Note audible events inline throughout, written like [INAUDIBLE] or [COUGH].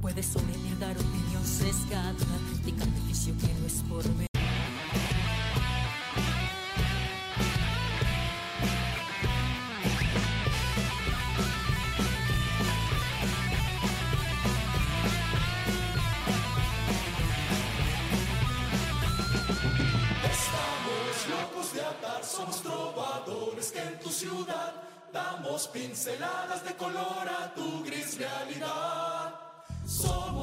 puedes omitir dar opinión sesgada, criticando vicio que no es por atar, somos trovadores que en tu ciudad damos pinceladas de color a tu gris realidad.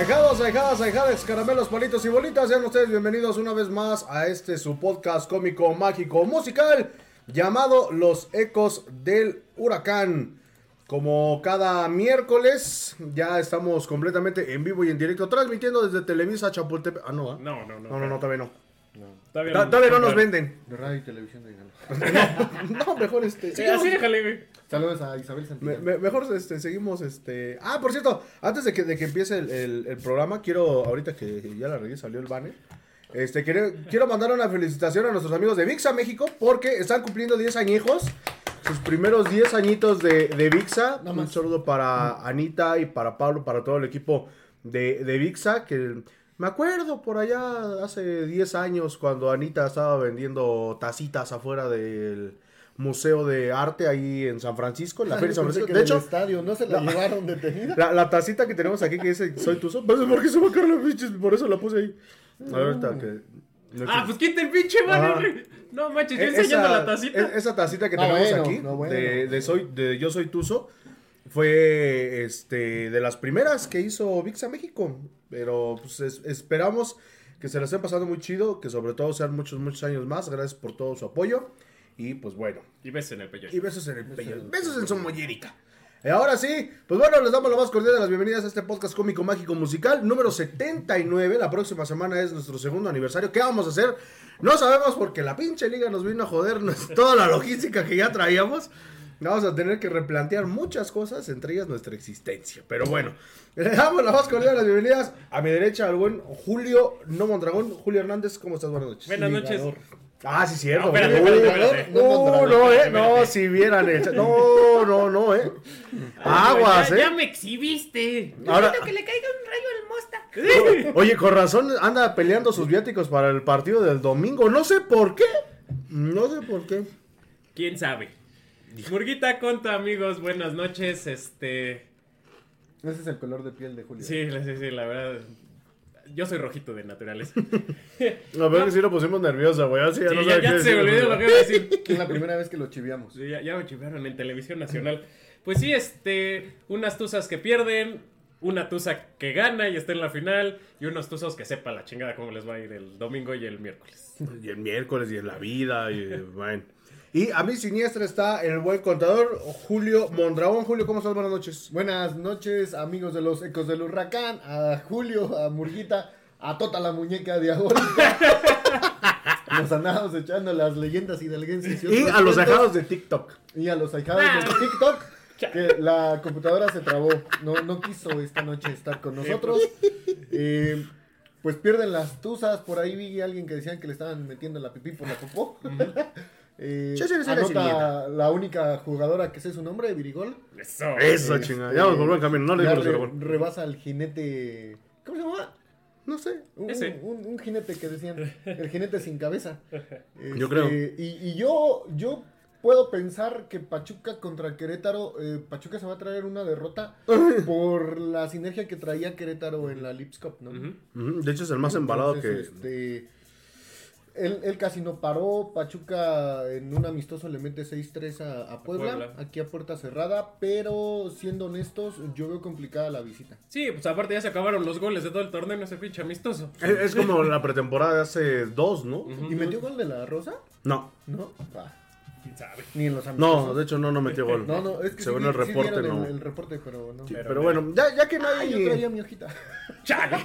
Ahijados, ahijadas, ahijades, caramelos, palitos y bolitas, sean ustedes bienvenidos una vez más a este su podcast cómico, mágico, musical llamado Los Ecos del Huracán. Como cada miércoles, ya estamos completamente en vivo y en directo, transmitiendo desde Televisa Chapultepec. Ah, no, ¿ah? No, no, no. No, no, no, todavía no. Todavía Todavía no nos venden. De radio y televisión de [LAUGHS] No, mejor este. Sí, así déjale, güey. Saludos a Isabel Me- Santillán. me- mejor este, seguimos este. Ah, por cierto, antes de que, de que empiece el, el- el programa, quiero, ahorita que ya la regué, salió el banner. Este, quiero, quiero mandar una felicitación a nuestros amigos de VIXA México porque están cumpliendo 10 añejos. Sus primeros 10 añitos de, de VIXA. No Un saludo para Anita y para Pablo, para todo el equipo de, de VIXA. Que me acuerdo por allá hace 10 años cuando Anita estaba vendiendo tacitas afuera del Museo de Arte ahí en San Francisco, en la [LAUGHS] Feria de San Francisco. que De del hecho, estadio, no se la llevaron detenida. la, la tacita que tenemos aquí que dice Soy Tuzo. Pues porque se va a caer la pinches, por eso la puse ahí. A ver, ahorita que. Ah, pues quita el pinche banner. No manches, yo E- enseñando esa- la tacita. e- Esa tacita que Ah, tenemos bueno, aquí, no, bueno. de, de soy, de Yo Soy Tuzo, fue este, de las primeras que hizo VIXA México. Pero pues es- esperamos que se la estén pasando muy chido, que sobre todo sean muchos, muchos años más. Gracias por todo su apoyo. Y pues bueno, Y ves en el pello. y besos en el pello. Besos en su mollerica. Y ahora sí, pues bueno, les damos la más cordial de las bienvenidas a este podcast cómico mágico musical número 79. La próxima semana es nuestro segundo aniversario. ¿Qué vamos a hacer? No sabemos porque la pinche liga nos vino a joder nues- [LAUGHS] toda la logística que ya traíamos. Vamos a tener que replantear muchas cosas, entre ellas nuestra existencia. Pero bueno, [LAUGHS] le damos la más cordial las bienvenidas a mi derecha al buen Julio No Mondragón. Julio Hernández, ¿cómo estás? Buenas noches. Buenas noches. Ah, sí, cierto. No, espérate, güey. espérate, espérate. No, No, eh. No, si vieran el. No, no, no, eh. Aguas, ya, eh. ya me exhibiste. Ahora- que le caiga un rayo al mosta. Oye, con razón anda peleando sus viáticos para el partido del domingo. No sé por qué. No sé por qué. ¿Quién sabe? Murguita Conta, amigos, buenas noches. Este. Ese es el color de piel de Julio. Sí, sí, sí, la verdad. Yo soy rojito de naturaleza. La verdad que sí lo pusimos nerviosa, güey. Así ya Sí, no ya, sabe ya qué se olvidó lo que iba a decir. [LAUGHS] Es la primera vez que lo chiviamos. Sí, ya, ya me chivaron en televisión nacional. Pues sí, este, unas tuzas que pierden, una tuza que gana y está en la final, y unos tuzos que sepa la chingada cómo les va a ir el domingo y el miércoles. Y el miércoles y en la vida. Y, bueno. Y a mi siniestra está el buen contador Julio Mondragón. Julio, ¿cómo estás? Buenas noches. Buenas noches, amigos de los Ecos del Huracán. A Julio, a Murguita, a Tota la muñeca diabólica. [LAUGHS] Nos andamos echando las leyendas hidalguenses. Y otros a los ajados de TikTok. Y a los ahijados Ah. de TikTok. Que la computadora se trabó. No, no quiso esta noche estar con nosotros. Eh, pues pierden las tuzas. Por ahí vi a alguien que decían que le estaban metiendo la pipí por la popó. Sí, sí, anota la única jugadora que sé su nombre, Virigol. Eso. Eso, Este, chingada. Ya vamos por buen camino. No le digo re- rebasa al jinete. ¿Cómo se llama? No sé. Un, Ese. un- un jinete que decían. El jinete sin cabeza. [LAUGHS] Yo creo. Este, Y, y yo, yo puedo pensar que Pachuca contra Querétaro, eh, Pachuca se va a traer una derrota [LAUGHS] por la sinergia que traía Querétaro en la Lips Cup, ¿no? De hecho, es el más embalado que. este, él, él casi no paró. Pachuca en un amistoso le mete 6-3 a, a Puebla, Puebla. Aquí a puerta cerrada. Pero siendo honestos, yo veo complicada la visita. Sí, pues aparte ya se acabaron los goles de todo el torneo en ese pinche amistoso. Es, es como la pretemporada de hace dos, ¿no? ¿Y metió gol de la Rosa? No. No. Ah, ¿Quién sabe? ni en los amistosos. No, de hecho, no, no metió gol. No, no, es que Según sí, el sí reporte, no. El, el reporte, pero no. Pero, bueno, ya, ya que Ah, yo nadie traía mi hojita. [LAUGHS] ¡Chale!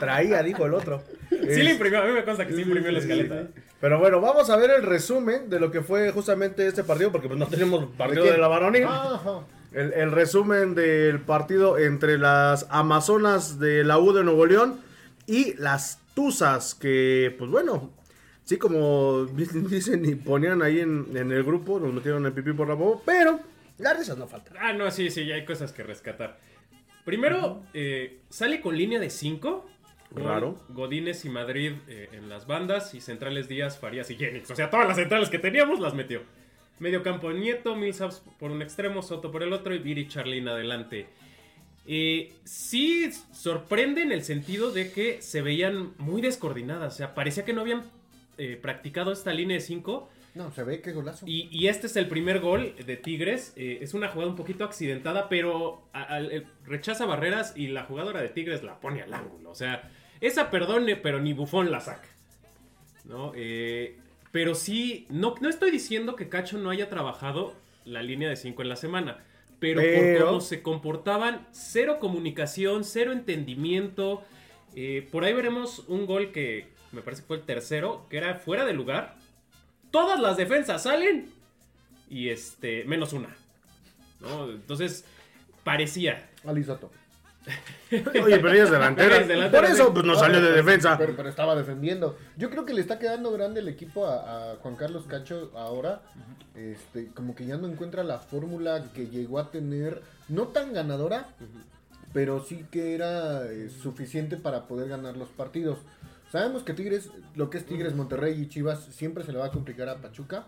traía, dijo el otro. Sí le imprimió, a mí me consta que sí imprimió la escaleta. Pero bueno, vamos a ver el resumen de lo que fue justamente este partido, porque pues no tenemos partido de la varonil. Ajá. El, el resumen del partido entre las Amazonas de la U de Nuevo León y las Tuzas, que pues bueno, sí como dicen y ponían ahí en, en el grupo, nos metieron el pipí por la boca, pero las risas no faltan. Ah, no, sí, sí, ya hay cosas que rescatar. Primero, eh, sale con línea de 5. Raro. Godínez y Madrid eh, en las bandas y centrales Díaz, Farías y Jennings. O sea, todas las centrales que teníamos las metió. Medio campo Nieto, Millsaps por un extremo, Soto por el otro y Viri Charlín adelante. Eh, sí sorprende en el sentido de que se veían muy descoordinadas. O sea, parecía que no habían eh, practicado esta línea de 5. No, se ve que golazo. Y, y este es el primer gol de Tigres. Eh, es una jugada un poquito accidentada, pero a- rechaza barreras y la jugadora de Tigres la pone al ángulo. O sea, esa perdone, pero ni Bufón la saca. ¿No? Eh, pero sí, no, no estoy diciendo que Cacho no haya trabajado la línea de 5 en la semana. Pero, Pero- por cómo se comportaban, cero comunicación, cero entendimiento. Eh, por ahí veremos un gol que me parece que fue el tercero, que era fuera de lugar. Todas las defensas salen y este, menos una. ¿no? Entonces, parecía. Alisoto. [LAUGHS] Oye, pero ella es delantera. Ella es delantera, Por eso pues no salió de defensa. Pero, pero estaba defendiendo. Yo creo que le está quedando grande el equipo a, a Juan Carlos Cacho ahora. Este, como que ya no encuentra la fórmula que llegó a tener, no tan ganadora, pero sí que era eh, suficiente para poder ganar los partidos. Sabemos que Tigres, lo que es Tigres, Monterrey y Chivas, siempre se le va a complicar a Pachuca.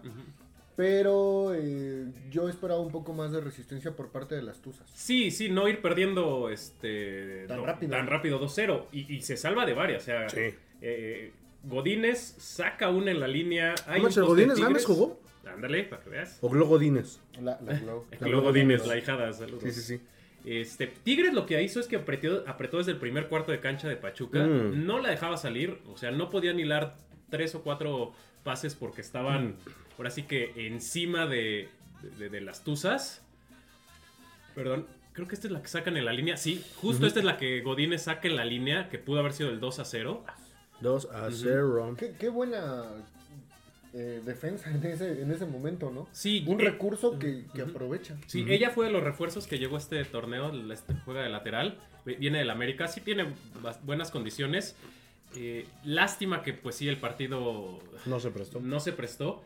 Pero eh, yo esperaba un poco más de resistencia por parte de las Tuzas. Sí, sí, no ir perdiendo este Tan no, rápido. tan rápido 2-0. Y, y se salva de varias. O sea, Sí. eh, Godínez saca una en la línea. Hay ¿Cómo Godínez Gámez jugó? Ándale, para que veas. O Globo Dines. La, luego [LAUGHS] Godínez, la hijada, saludos. Sí, sí, sí. Este, Tigres lo que hizo es que apretó, apretó desde el primer cuarto de cancha de Pachuca. Mm. No la dejaba salir. O sea, no podían hilar tres o cuatro pases porque estaban, ahora sí que encima de, de- de las tuzas. Perdón, creo que esta es la que sacan en la línea. Sí, justo esta es la que Godínez saca en la línea, que pudo haber sido el 2 a 0. 2 a 0. Qué, qué buena eh, defensa en ese, en ese momento, ¿no? Sí, Un eh, recurso que, que aprovecha. Sí, ella fue de los refuerzos que llegó a este torneo, este, juega de lateral, vi- viene del América, sí tiene buenas condiciones. Eh, lástima que pues sí el partido No se prestó. no se prestó.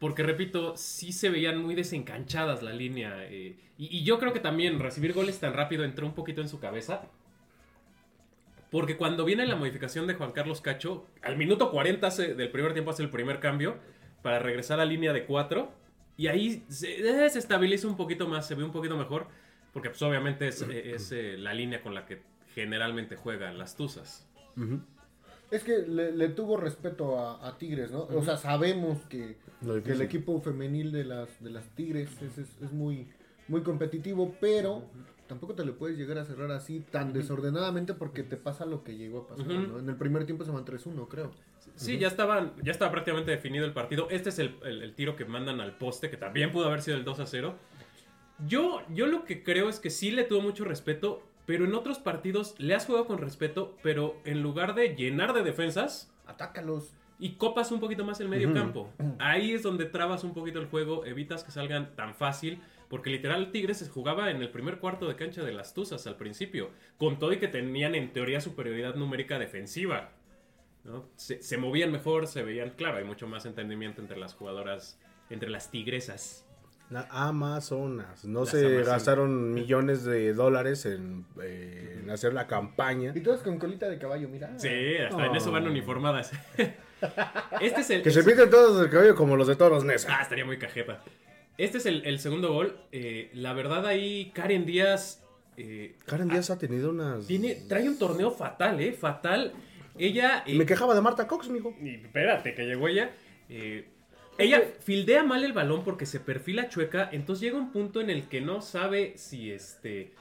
Porque repito, sí se veían muy desencanchadas la línea. eh, y, y yo creo que también recibir goles tan rápido entró un poquito en su cabeza. Porque cuando viene la modificación de Juan Carlos Cacho, al minuto 40 hace- del primer tiempo hace el primer cambio para regresar a línea de 4. Y ahí se, eh, se estabiliza un poquito más, se ve un poquito mejor. Porque pues obviamente es, eh, es, eh, la línea con la que generalmente juegan las Tuzas. Es que le, le tuvo respeto a, a Tigres, ¿no? O sea, sabemos que, el equipo femenil de las, de las Tigres es, es- es muy, muy competitivo, pero tampoco te le puedes llegar a cerrar así tan desordenadamente porque te pasa lo que llegó a pasar, Ujú. ¿no? En el primer tiempo se van 3-1, creo. Sí, ya estaban, ya estaba prácticamente definido el partido. Este es el, el- el tiro que mandan al poste, que también pudo haber sido el 2 a 0. Yo, yo lo que creo es que sí le tuvo mucho respeto, pero en otros partidos le has jugado con respeto, pero en lugar de llenar de defensas Atácalos. y copas un poquito más el medio Ujú. campo. Ahí es donde trabas un poquito el juego, evitas que salgan tan fácil, porque literal Tigres se jugaba en el primer cuarto de cancha de las Tuzas al principio, con todo y que tenían en teoría superioridad numérica defensiva. ¿no? Se, se movían mejor, se veían, claro, hay mucho más entendimiento entre las jugadoras, entre las tigresas. La Amazonas. No Las se Amazonas. gastaron millones de dólares en, eh, en hacer la campaña. Y todas con colita de caballo, mira. Sí, hasta en eso van uniformadas. [LAUGHS] este es el. Que se pinten todos el cabello como los de todos los Nesa. Ah, estaría muy cajeta. Este es el, el segundo gol. Eh, la verdad, ahí Karen Díaz. eh, Karen Díaz ha tenido unas. tiene, trae un torneo fatal, ¿eh? Fatal. Ella. eh, Me quejaba de Marta Cox, mijo. y espérate, que llegó ella. eh, ella fildea mal el balón porque se perfila chueca. Entonces llega un punto en el que no sabe si este.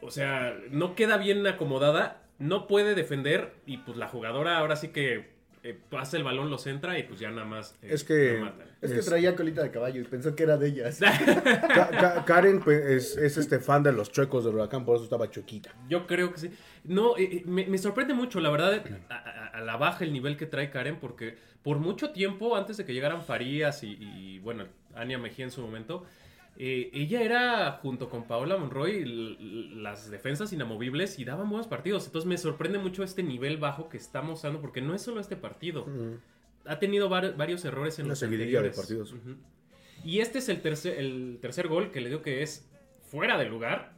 O sea, no queda bien acomodada. No puede defender. Y pues la jugadora ahora sí que eh, pasa el balón, lo centra y pues ya nada más. eh, Es que- matan. Es que Es- traía colita de caballo y pensó que era de ellas. [LAUGHS] Ka- Ka- Karen pues, es, es este fan de los chuecos del huracán, por eso estaba chuequita. Yo creo que sí. No, eh, eh, me, me sorprende mucho, la verdad, a, a- a la baja el nivel que trae Karen, porque por mucho tiempo, antes de que llegaran Farías y, y, bueno, Ania Mejía en su momento, eh, ella era, junto con Paola Monroy, las defensas inamovibles y daban buenos partidos. Entonces me sorprende mucho este nivel bajo que está mostrando, porque no es solo este partido. Ha tenido var- varios errores en Una los de partidos. Y este es el tercer, el tercer gol que le digo que es fuera de lugar.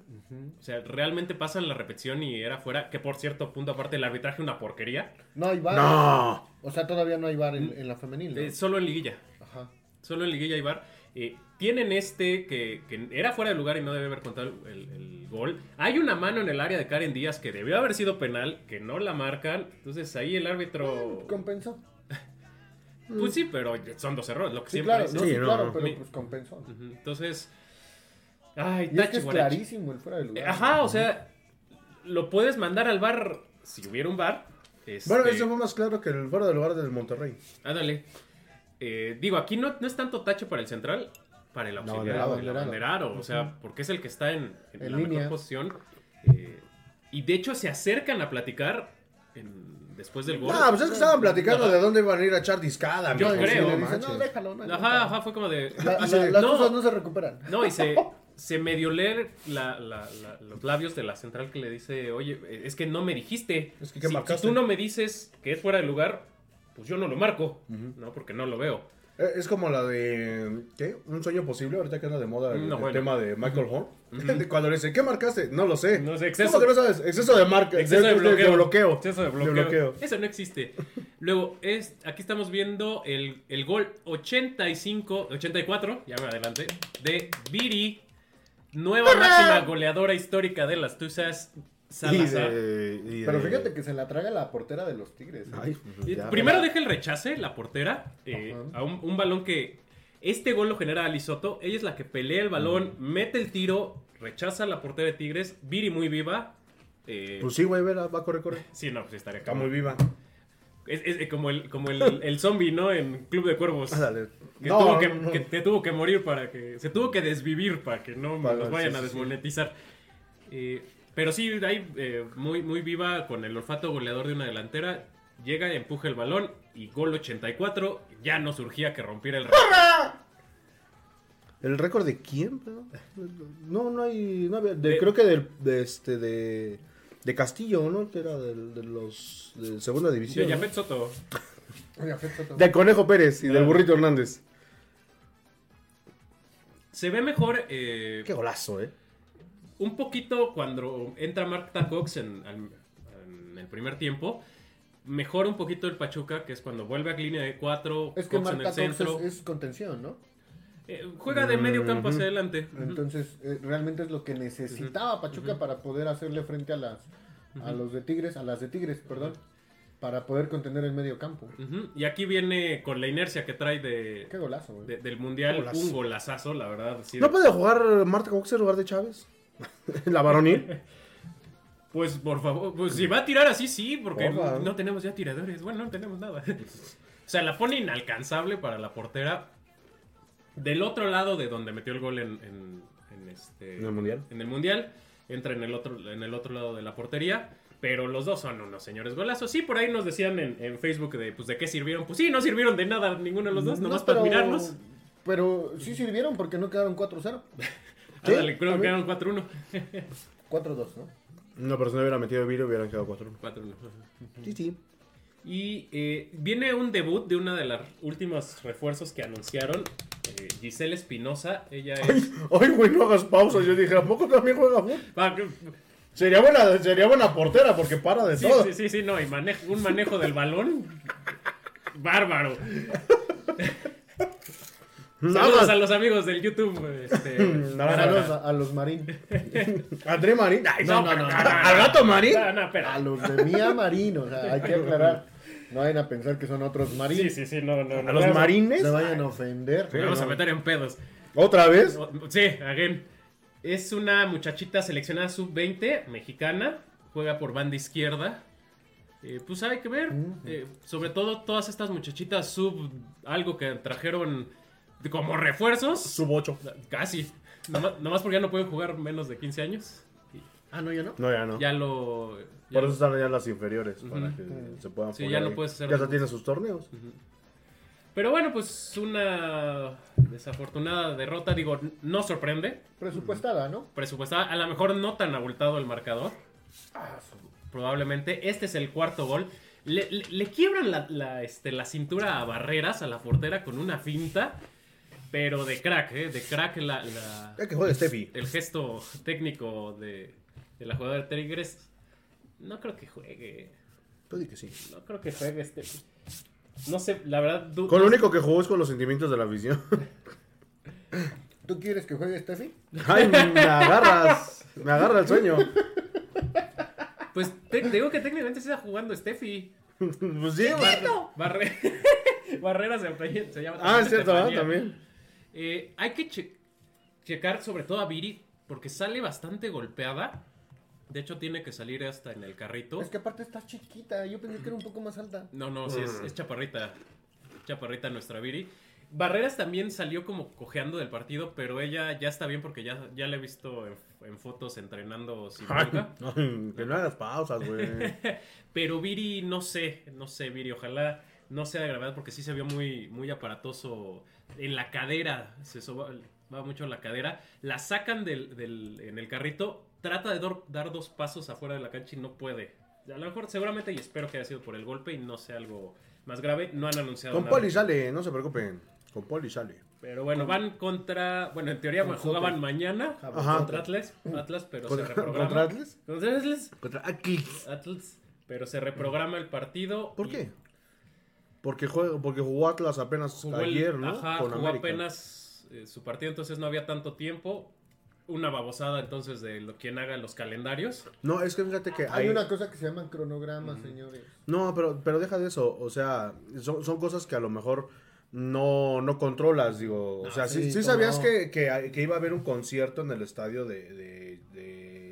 O sea, realmente pasan la repetición y era fuera. Que por cierto, punto aparte, el arbitraje una porquería. No hay bar. ¡No! O sea, todavía no hay bar en, en la femenil. ¿no? Eh, solo en liguilla. Ajá. Solo en liguilla y bar. Eh, tienen este que, que era fuera de lugar y no debe haber contado el, el gol. Hay una mano en el área de Karen Díaz que debió haber sido penal, que no la marcan. Entonces ahí el árbitro... Compensó. [LAUGHS] Pues sí, pero son dos errores, lo que Sí, siempre claro, es. no, Sí, no, claro, no. pero pues compensó. Entonces... Ay, Y es que es clarísimo el fuera de lugar. Ajá, o sea, lo puedes mandar al bar si hubiera un bar. este, Bueno, eso fue más claro que el fuera del lugar del Monterrey. Ándale. Eh, digo, aquí no, no es tanto tache para el central, para el auxiliar, el abanderado, o sea, porque es el que está en, en En la línea. mejor posición. eh, y de hecho se acercan a platicar en- después del gol. Ah, pues es que estaban platicando Ajá. de dónde iban a ir a echar discada. Yo creo. sí, no no, déjalo. No, Ajá, ajá, fue como de... La- las no. cosas no se recuperan. No, y se, [LAUGHS] se medio lee la- la- la- los labios de la central que le dice, oye, es que no me dijiste. Es que, ¿qué si, marcaste? si tú no me dices que es fuera de lugar, pues yo no lo marco, ¿no? Porque no lo veo. Eh, Es como la de. ¿Qué? Un sueño posible, ahorita que anda de moda el, No, el bueno. tema de Michael Horn. [LAUGHS] Cuando le dice, ¿qué marcaste? No lo sé. No sé, exceso- ¿Cómo que no sabes? Exceso de marca. Exceso de bloqueo. bloqueo. Exceso de bloqueo. Eso no existe. Luego, es, aquí estamos viendo el, el gol 85, 84, ya me adelante, de Viri, nueva máxima goleadora histórica de las Tuzas Y Salazar. de- y de- Pero fíjate que se la traga la portera de los Tigres. ¿eh? Ay, pues ya. Primero deja el rechace, la portera, eh, a un, un balón que. Este gol lo genera Ali Soto. Ella es la que pelea el balón, mete el tiro, rechaza a la portera de Tigres. Viri muy viva. eh, Pues sí, güey, verá, va a correr, corre. sí, no, pues estaría Está muy viva. Es, es como el, como el, el zombie, ¿no? En Club de Cuervos. Ándale. Que, No, tuvo que, no, que te tuvo que morir para que. Se tuvo que desvivir para que no Para- nos vayan sí, a sí. desmonetizar. Eh, pero sí, ahí eh, muy, muy viva con el olfato goleador de una delantera. Llega, empuja el balón y gol 84. Ya no surgía que rompiera el récord. ¿El récord de quién? No, no hay. No había- de- De- creo que del, de este de, de Castillo, ¿no? Que era del- de, los de segunda De división. ¿no? Jafet Soto. Del Conejo Pérez y del Claro. Burrito Hernández. Se ve mejor eh, Qué golazo, ¿eh? Un poquito cuando entra Mark Tacox en, al- en el primer tiempo. Mejora un poquito el Pachuca, que es cuando vuelve a línea de 4. Es que Cox en el Cox centro. es, es contención, ¿no? Eh, juega de medio campo hacia adelante. Entonces, eh, realmente es lo que necesitaba Pachuca para poder hacerle frente a las a los de Tigres, a las de Tigres, perdón, para poder contener el medio campo. Y aquí viene con la inercia que trae de, Qué golazo, de- del mundial, Golazo. un golazazo, la verdad. sí. ¿No puede jugar Marta Cox en lugar de Chávez? [LAUGHS] La varonil. Pues por favor, pues si va a tirar así, sí, porque no tenemos ya tiradores. Bueno, no tenemos nada. o sea, la pone inalcanzable para la portera. Del otro lado de donde metió el gol en, en- en este, ¿En el Mundial? en el mundial, entra en el otro, en el otro lado de la portería. Pero los dos son unos señores golazos. Sí, por ahí nos decían en, en Facebook de, pues, de qué sirvieron. Pues sí, no sirvieron de nada ninguno de los dos, No, nomás pero- para admirarnos. Pero sí sirvieron porque no quedaron 4-0. [LAUGHS] Ándale, creo que quedaron 4-1. 4-2, ¿no? No, pero si no hubiera metido Viro hubieran quedado 4 4-1. Sí, sí. Y eh, viene un debut de una de las últimas refuerzos que anunciaron. este, Giselle Espinosa. Ella Ay, es. ay, güey, no hagas pausa. Yo dije, ¿a poco también juega fútbol? Va, que- Sería buena, sería buena portera porque para de Sí, todo. sí, sí, sí, no, y manejo, un manejo del balón. Bárbaro. [LAUGHS] Saludos hagas- a los amigos del YouTube. Este, [LAUGHS] No, Saludos a, a los marín. [LAUGHS] André Marín. Ay, No, no, no, no, ¿Al gato Marín? No, no, espera. A los de Mía Marín, o sea, hay que aclarar. No vayan a pensar que son otros marín. Sí, sí, sí, no, no. ¿A no, los no, marines? Se vayan a ofender. nos Vamos a meter en pedos. ¿Otra vez? Sí, again. Es una muchachita seleccionada sub-20, mexicana. Juega por banda izquierda. Eh, pues hay que ver. eh, sobre todo todas estas muchachitas sub algo que trajeron como refuerzos. Sub 8. Casi. Nomás, nomás porque ya no pueden jugar menos de 15 años. Ah, no, ya no. No, ya no. Ya lo. ya Por eso están allá las inferiores, para que se puedan Sí, poner ya no ahí. puedes hacer Ya hasta tiene sus torneos. Pero bueno, pues una desafortunada derrota. Digo, no sorprende. Presupuestada, ¿no? Presupuestada. A lo mejor no tan abultado el marcador. Probablemente. Este es el cuarto gol. Le, le- le quiebran la, la, este, la cintura a Barreras, a la portera, con una finta. Pero de crack, ¿eh? De crack la, la- Ya que juegue Steffi. el gesto técnico de, de la jugadora de Tigres. No creo que juegue. Tú di que sí. No creo que juegue este. No sé, la verdad. Con lo único que jugó es con los sentimientos de la afición. [LAUGHS] ¿Tú quieres que juegue Steffi? Ay, me agarras. Me agarra el sueño. Pues te, te digo que técnicamente se está jugando Steffi. Pues sí, Barre... [LAUGHS] Barrera se, se llama. Ah, es cierto. También. Eh, hay que che- checar sobre todo a Viri porque sale bastante golpeada. De hecho, tiene que salir hasta en el carrito. Es que aparte está chiquita. Yo pensé que era un poco más alta. No, no, sí, Mm. es, es chaparrita. Chaparrita nuestra Viri. Barreras también salió como cojeando del partido, pero ella ya está bien porque ya, ya la he visto en, en fotos entrenando sin ay, [LAUGHS] que no hagas pausas, güey. [LAUGHS] Pero Viri, no sé, no sé, Viri, ojalá no sea de gravedad porque sí se vio muy, muy aparatoso en la cadera, se soba- va mucho en la cadera, la sacan del, del- en el carrito, trata de dar dos pasos afuera de la cancha y no puede. A lo mejor seguramente y espero que haya sido por el golpe y no sea algo más grave, no han anunciado Con nada. Poli sale, no se preocupen. Con Poli sale. Pero bueno, van contra, bueno, en teoría jugaban mañana Ajá. contra Atlas, Atlas, pero se ¿Contra, reprograma. ¿Contra Atlas? Contra Atlas. Contra Atlas. Atlas, pero se reprograma el partido. ¿Por y- qué? Porque, juega, porque jugó Atlas apenas jugó el- ayer, ¿no? Ajá, Con jugó América. apenas eh, su partido, entonces no había tanto tiempo. Una babosada entonces de lo, quien haga los calendarios. No, es que fíjate que Hay hay... una cosa que se llaman cronogramas, señores. No, pero, pero deja de eso. O sea, son, son cosas que a lo mejor no, no controlas, digo. O No, sea, sí, sí, sí cómo sabías no. que, que, que iba a haber un concierto en el estadio de, de- de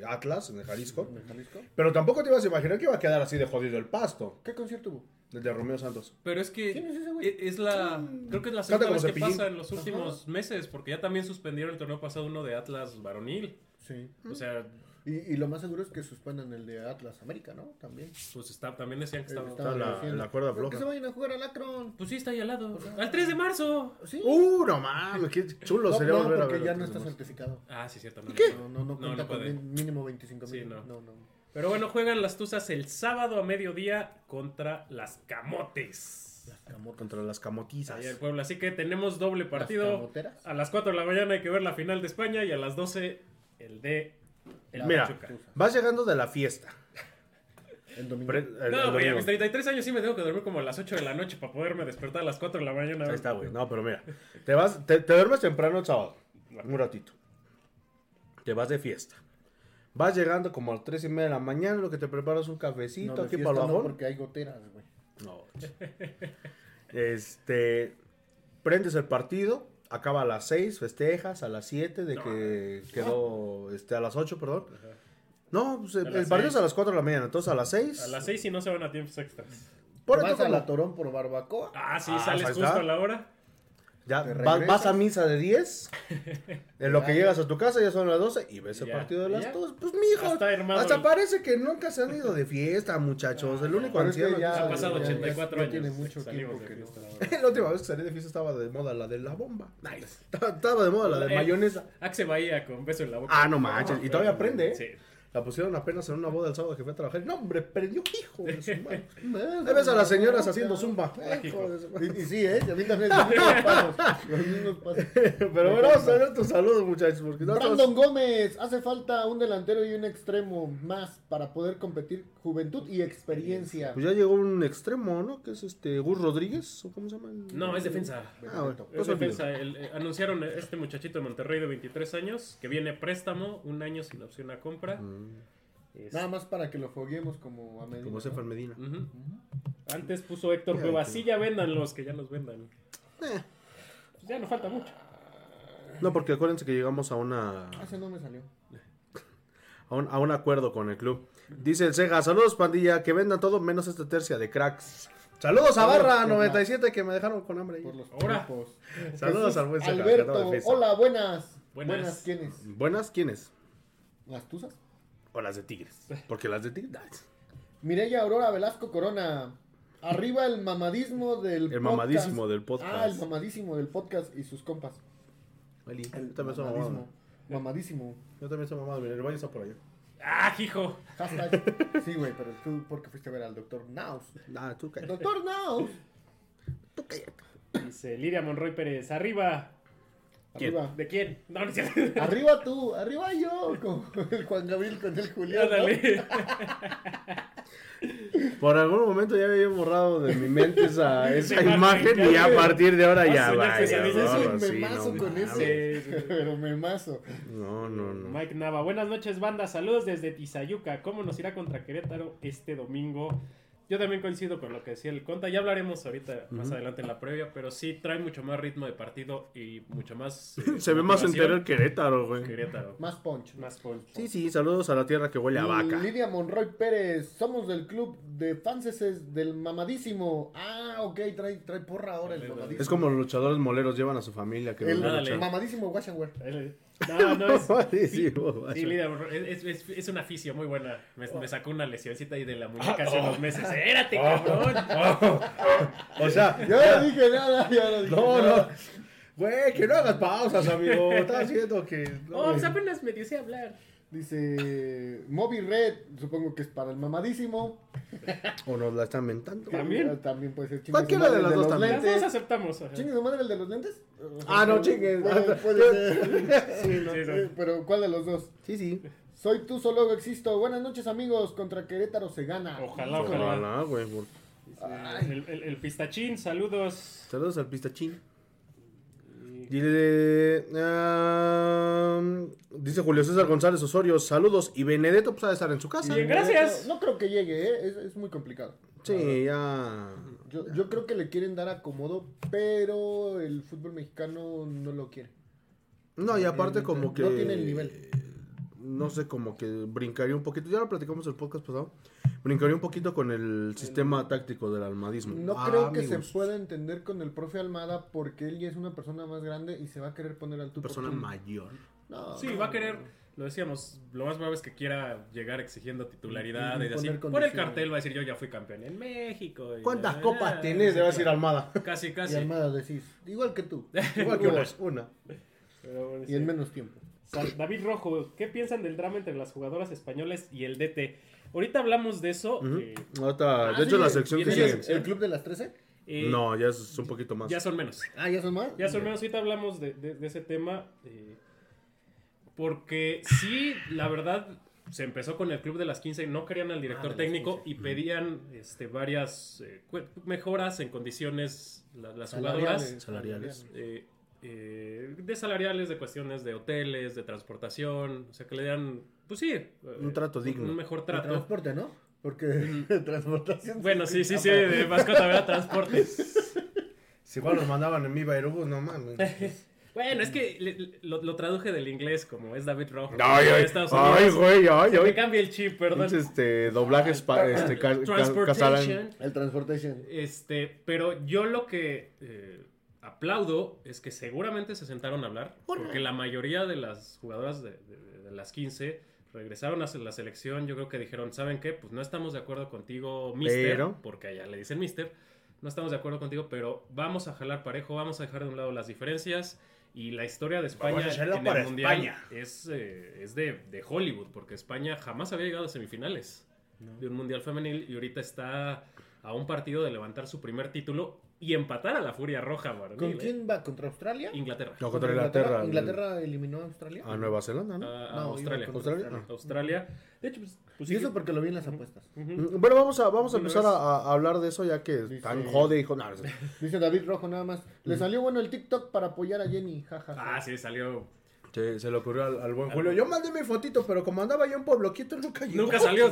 Atlas, en el Jalisco. ¿En Jalisco? Pero tampoco te ibas a imaginar que iba a quedar así de jodido el pasto. ¿Qué concierto hubo? El de Romeo Santos. Pero es que ¿Quién es ese güey? e- es la. Creo que es la segunda vez que pasa en los últimos meses, porque ya también suspendieron el torneo pasado uno de Atlas varonil. Sí. O sea, Y, y lo más seguro es que suspendan el de Atlas América, ¿no? También. pues está, también decían que Eh, estaba. estaba Está la- la cuerda Pero Que floja. se vayan a jugar al Akron. Pues sí, está ahí al lado. Al 3 de marzo. ¿Sí? Uh, no mames, qué chulo no, sería no, volver a porque ver. ya no está certificado. Ah, sí, cierto. No, No, no, no No, cuenta no con puede. mínimo 25 mil. Sí, no. no, no. Pero bueno, juegan las Tuzas el sábado a mediodía contra las Camotes. Las. Contra las camotizas. Allá en Puebla. Así que tenemos doble ¿Las partido. camoteras? A las 4 de la mañana hay que ver la final de España y a las 12 el de el Mira, Pachuca. vas llegando de la fiesta. [LAUGHS] El domingo. Pre- el- el No, güey, a domingo. mis 33 años sí me tengo que dormir como a las 8 de la noche para poderme despertar a las 4 de la mañana. Ahí está, güey. No, pero mira. Te vas, te, te duermes temprano el sábado. Un ratito. Te vas de fiesta. Vas llegando como a las 3 y media de la mañana, lo que te preparas un cafecito de aquí fiesta para el no, porque hay goteras, güey. No. Este. Prendes el partido. Acaba a las 6, festejas a las 7 de que quedó. Este, a las 8, perdón. No, pues el, partido es a las 4 de la mañana. Entonces a las 6. A las 6 si no se van a tiempos extras. Por Vas eso a la Torón por barbacoa. Ah, sí, Ah, sales justo a la hora. Ya Te va- regresas. vas a misa de 10. [LAUGHS] En lo que llegas a tu casa ya son las 12 y ves el Ya. partido de las Ya. 2. Pues mijo, Hasta hasta parece que nunca se han ido de fiesta, muchachos. el único anciano ya- Ha pasado ya- 84 ya años. tiene mucho tiempo que no. La [LAUGHS] última vez que salí de fiesta estaba de moda la de la bomba. Estaba, estaba de moda la de Eh, mayonesa. Axe Bahía con beso en la boca. Ah, no manches. Y todavía prende, ¿eh? Sí. La pusieron apenas en una boda el sábado que fue a trabajar. No, hombre, perdió hijo de su madre. [LAUGHS] Ahí ves a las señoras haciendo zumba. Mágico. Hijo de su madre. Y, y sí, ¿eh? A mí también [LAUGHS] los mismos pasos. Los mismos pasos. [LAUGHS] Pero bueno, vamos a ver tus saludos, muchachos. Porque no Brandon Gómez, hace falta un delantero y un extremo más para poder competir juventud y experiencia. Pues ya llegó un extremo, ¿no? Que es este Gus Rodríguez, ¿o cómo se llama? el- No, es defensa. Ah, bueno. Es defensa. El- eh, anunciaron este muchachito de Monterrey de 23 años que viene préstamo, un año sin opción a compra. Es- Nada más para que lo foguemos como a Medina. Como ¿no? Stefan Medina. Antes puso Héctor Ya, Cuevas. que- Sí, ya vendan los que ya nos vendan. Eh. Pues ya no falta mucho. No, porque acuérdense que llegamos a una Ah, ese no me salió. [LAUGHS] a un, a un acuerdo con el club. Dice el Sega, saludos pandilla, que vendan todo menos esta tercia de cracks. Saludos a Barra 97 que me dejaron con hambre. ahí. Por los Ahora. [LAUGHS] Saludos al buen Sega, Alberto, de hola, buenas. Buenas. Buenas, ¿quiénes? Buenas, ¿quiénes? ¿Las tuzas? O las de Tigres. Porque las de Tigres. Mireya Aurora Velasco Corona. Arriba el mamadismo del El mamadísimo del podcast. Ah, el mamadísimo del podcast y sus compas. Eli, El yo también soy mamado. mamadismo. Mamadísimo. Yo también soy mamado. Mira, el baño está por allá. ¡Ah, hijo! Hashtag. Sí, güey, pero tú porque fuiste a ver al doctor Naus. Ah, tú cállate. Doctor Naus. Tú cállate. Dice Lidia Monroy Pérez. Arriba. Arriba. ¿De quién? No, no es cierto. Arriba tú, arriba yo. Como el Juan Gabriel con el Julián. Por algún momento ya había borrado de mi mente esa, [LAUGHS] esa imagen y a partir de ahora Ah, ya va. sí, no con ese. Sí. Pero memazo. No, no, no. Mike Nava, buenas noches, banda. Saludos desde Tizayuca. ¿Cómo nos irá contra Querétaro este domingo? Yo también coincido con lo que decía el Conta. Ya hablaremos ahorita más adelante en la previa, pero sí trae mucho más ritmo de partido y mucho más. eh, [LAUGHS] Se ve más entero el Querétaro, güey. Querétaro. Más punch. Más punch. Sí, sí, saludos a la tierra que huele a vaca. Lidia Monroy Pérez, somos del club de fanses del mamadísimo. Ah, ok, trae, trae porra ahora el mamadísimo. Es como los luchadores moleros llevan a su familia que el mamadísimo Wash and Wear. Él- No, no [LAUGHS] es. Mamadísimo, vaya. Sí, es, es, es muy buena. Me, me sacó una lesioncita ahí de la muñeca hace unos meses. ¡Espérate, cabrón! [LAUGHS] O sea, [LAUGHS] Yo no dije nada, yo no dije no, no. nada. Güey, que no hagas pausas, amigo. Estaba haciendo que. no, Oh, pues apenas me dice hablar. Dice Moby Red, supongo que es para el mamadísimo. [LAUGHS] O nos la están mentando. También. Eh, También puede ser chingue Cualquiera su madre de las dos los también. Las lentes. dos aceptamos. ajá. ¿Chingue su madre el de los lentes? Ah, no, chingue. Puede, puede [LAUGHS] ser. Sí, no. Eh, Pero, ¿cuál de los dos? Sí, sí. Soy tú, solo existo. Buenas noches, amigos. Contra Querétaro se gana. Ojalá, ojalá. Ojalá, güey. por- El, el- el pistachín, saludos. Saludos al pistachín. Dile, dice Julio César González Osorio, saludos. Y Benedetto, pues, ha de estar en su casa. Bien, gracias. No creo que llegue, ¿eh? es, es muy complicado. Sí, ya. Yo, yo creo que le quieren dar acomodo, pero el fútbol mexicano no lo quiere. No, y aparte, como que. No tiene el nivel. No sé, como que brincaría un poquito. Ya lo platicamos el podcast pasado. Brincaría un poquito con el sistema táctico del almadismo. No Ah, creo que amigos, se pueda entender con el profe Almada porque él ya es una persona más grande y se va a querer poner al tú por Persona tú. mayor. No, Sí, no, va a querer, lo decíamos, lo más probable es que quiera llegar exigiendo titularidad Y y así. Por el cartel va a decir yo ya fui campeón en México. y- ¿Cuántas ah, copas tenés? Le va a decir Almada. Casi, Y casi. Almada decís, igual que tú. [LAUGHS] Igual que una. una. Pero bueno, Y sí. en menos tiempo. David Rojo, ¿qué piensan del drama entre las jugadoras españolas y el DT? Ahorita hablamos de eso. Eh, Ahorita, Ah, de hecho, sí, la sección que sigue. ¿El club de las 13? eh, No, ya es un poquito más. ya son menos. Ah, ¿ya son más? Ya son menos, ahorita hablamos de, de- de ese tema. eh, porque sí, la verdad, se empezó con el club de las 15 y no querían al director Ah, de técnico y pedían este, varias eh, mejoras en condiciones la- las jugadoras. Salariales. eh, eh, de salariales, de cuestiones de hoteles, de transportación, o sea, que le dieran, pues sí, eh, Un trato digno. Un mejor De trato. transporte, ¿no? Porque [LAUGHS] transportación. Bueno, sí, sí, sí, de mascota, ¿verdad? Transporte. [LAUGHS] Si igual nos mandaban en mi Bairubus, no mames. [LAUGHS] Bueno, es que le- lo, lo traduje del inglés como es David Rojo. Ay, de ay, Estados ay, Unidos. güey, ay, Se me cambia el chip, perdón. Pinche, Este, doblajes pa- este, ca- ca-. El transportation. Este, pero yo lo que eh, aplaudo es que seguramente se sentaron a hablar, porque la mayoría de las jugadoras de, de- de las 15 regresaron a la selección. Yo creo que dijeron, ¿saben qué? Pues no estamos de acuerdo contigo, mister, Pero- porque allá le dicen mister. No estamos de acuerdo contigo, pero vamos a jalar parejo, vamos a dejar de un lado las diferencias Y la historia de España en para el Mundial España. es, eh, es de, de Hollywood, porque España jamás había llegado a semifinales de un Mundial femenil y ahorita está a un partido de levantar su primer título y empatar a la Furia Roja, ¿Con ¿eh? quién va? ¿Contra Australia? Inglaterra. No, contra Inglaterra. Inglaterra eliminó a Australia. A Nueva Zelanda, ¿no? A, a No, Australia. contra Australia. De hecho, pues, pues y sí eso que- porque lo vi en las apuestas. Bueno, vamos a, vamos a empezar a, a hablar de eso ya que Dice- tan jode, hijo. No, no sé. Dice David Rojo nada más. Le salió bueno el TikTok para apoyar a Jenny. Jaja. Ah, sí, salió. Se, se le ocurrió al, al buen Julio. Yo mandé mi fotito, pero como andaba yo en Pueblo Quieto, nunca llegó. Nunca salió.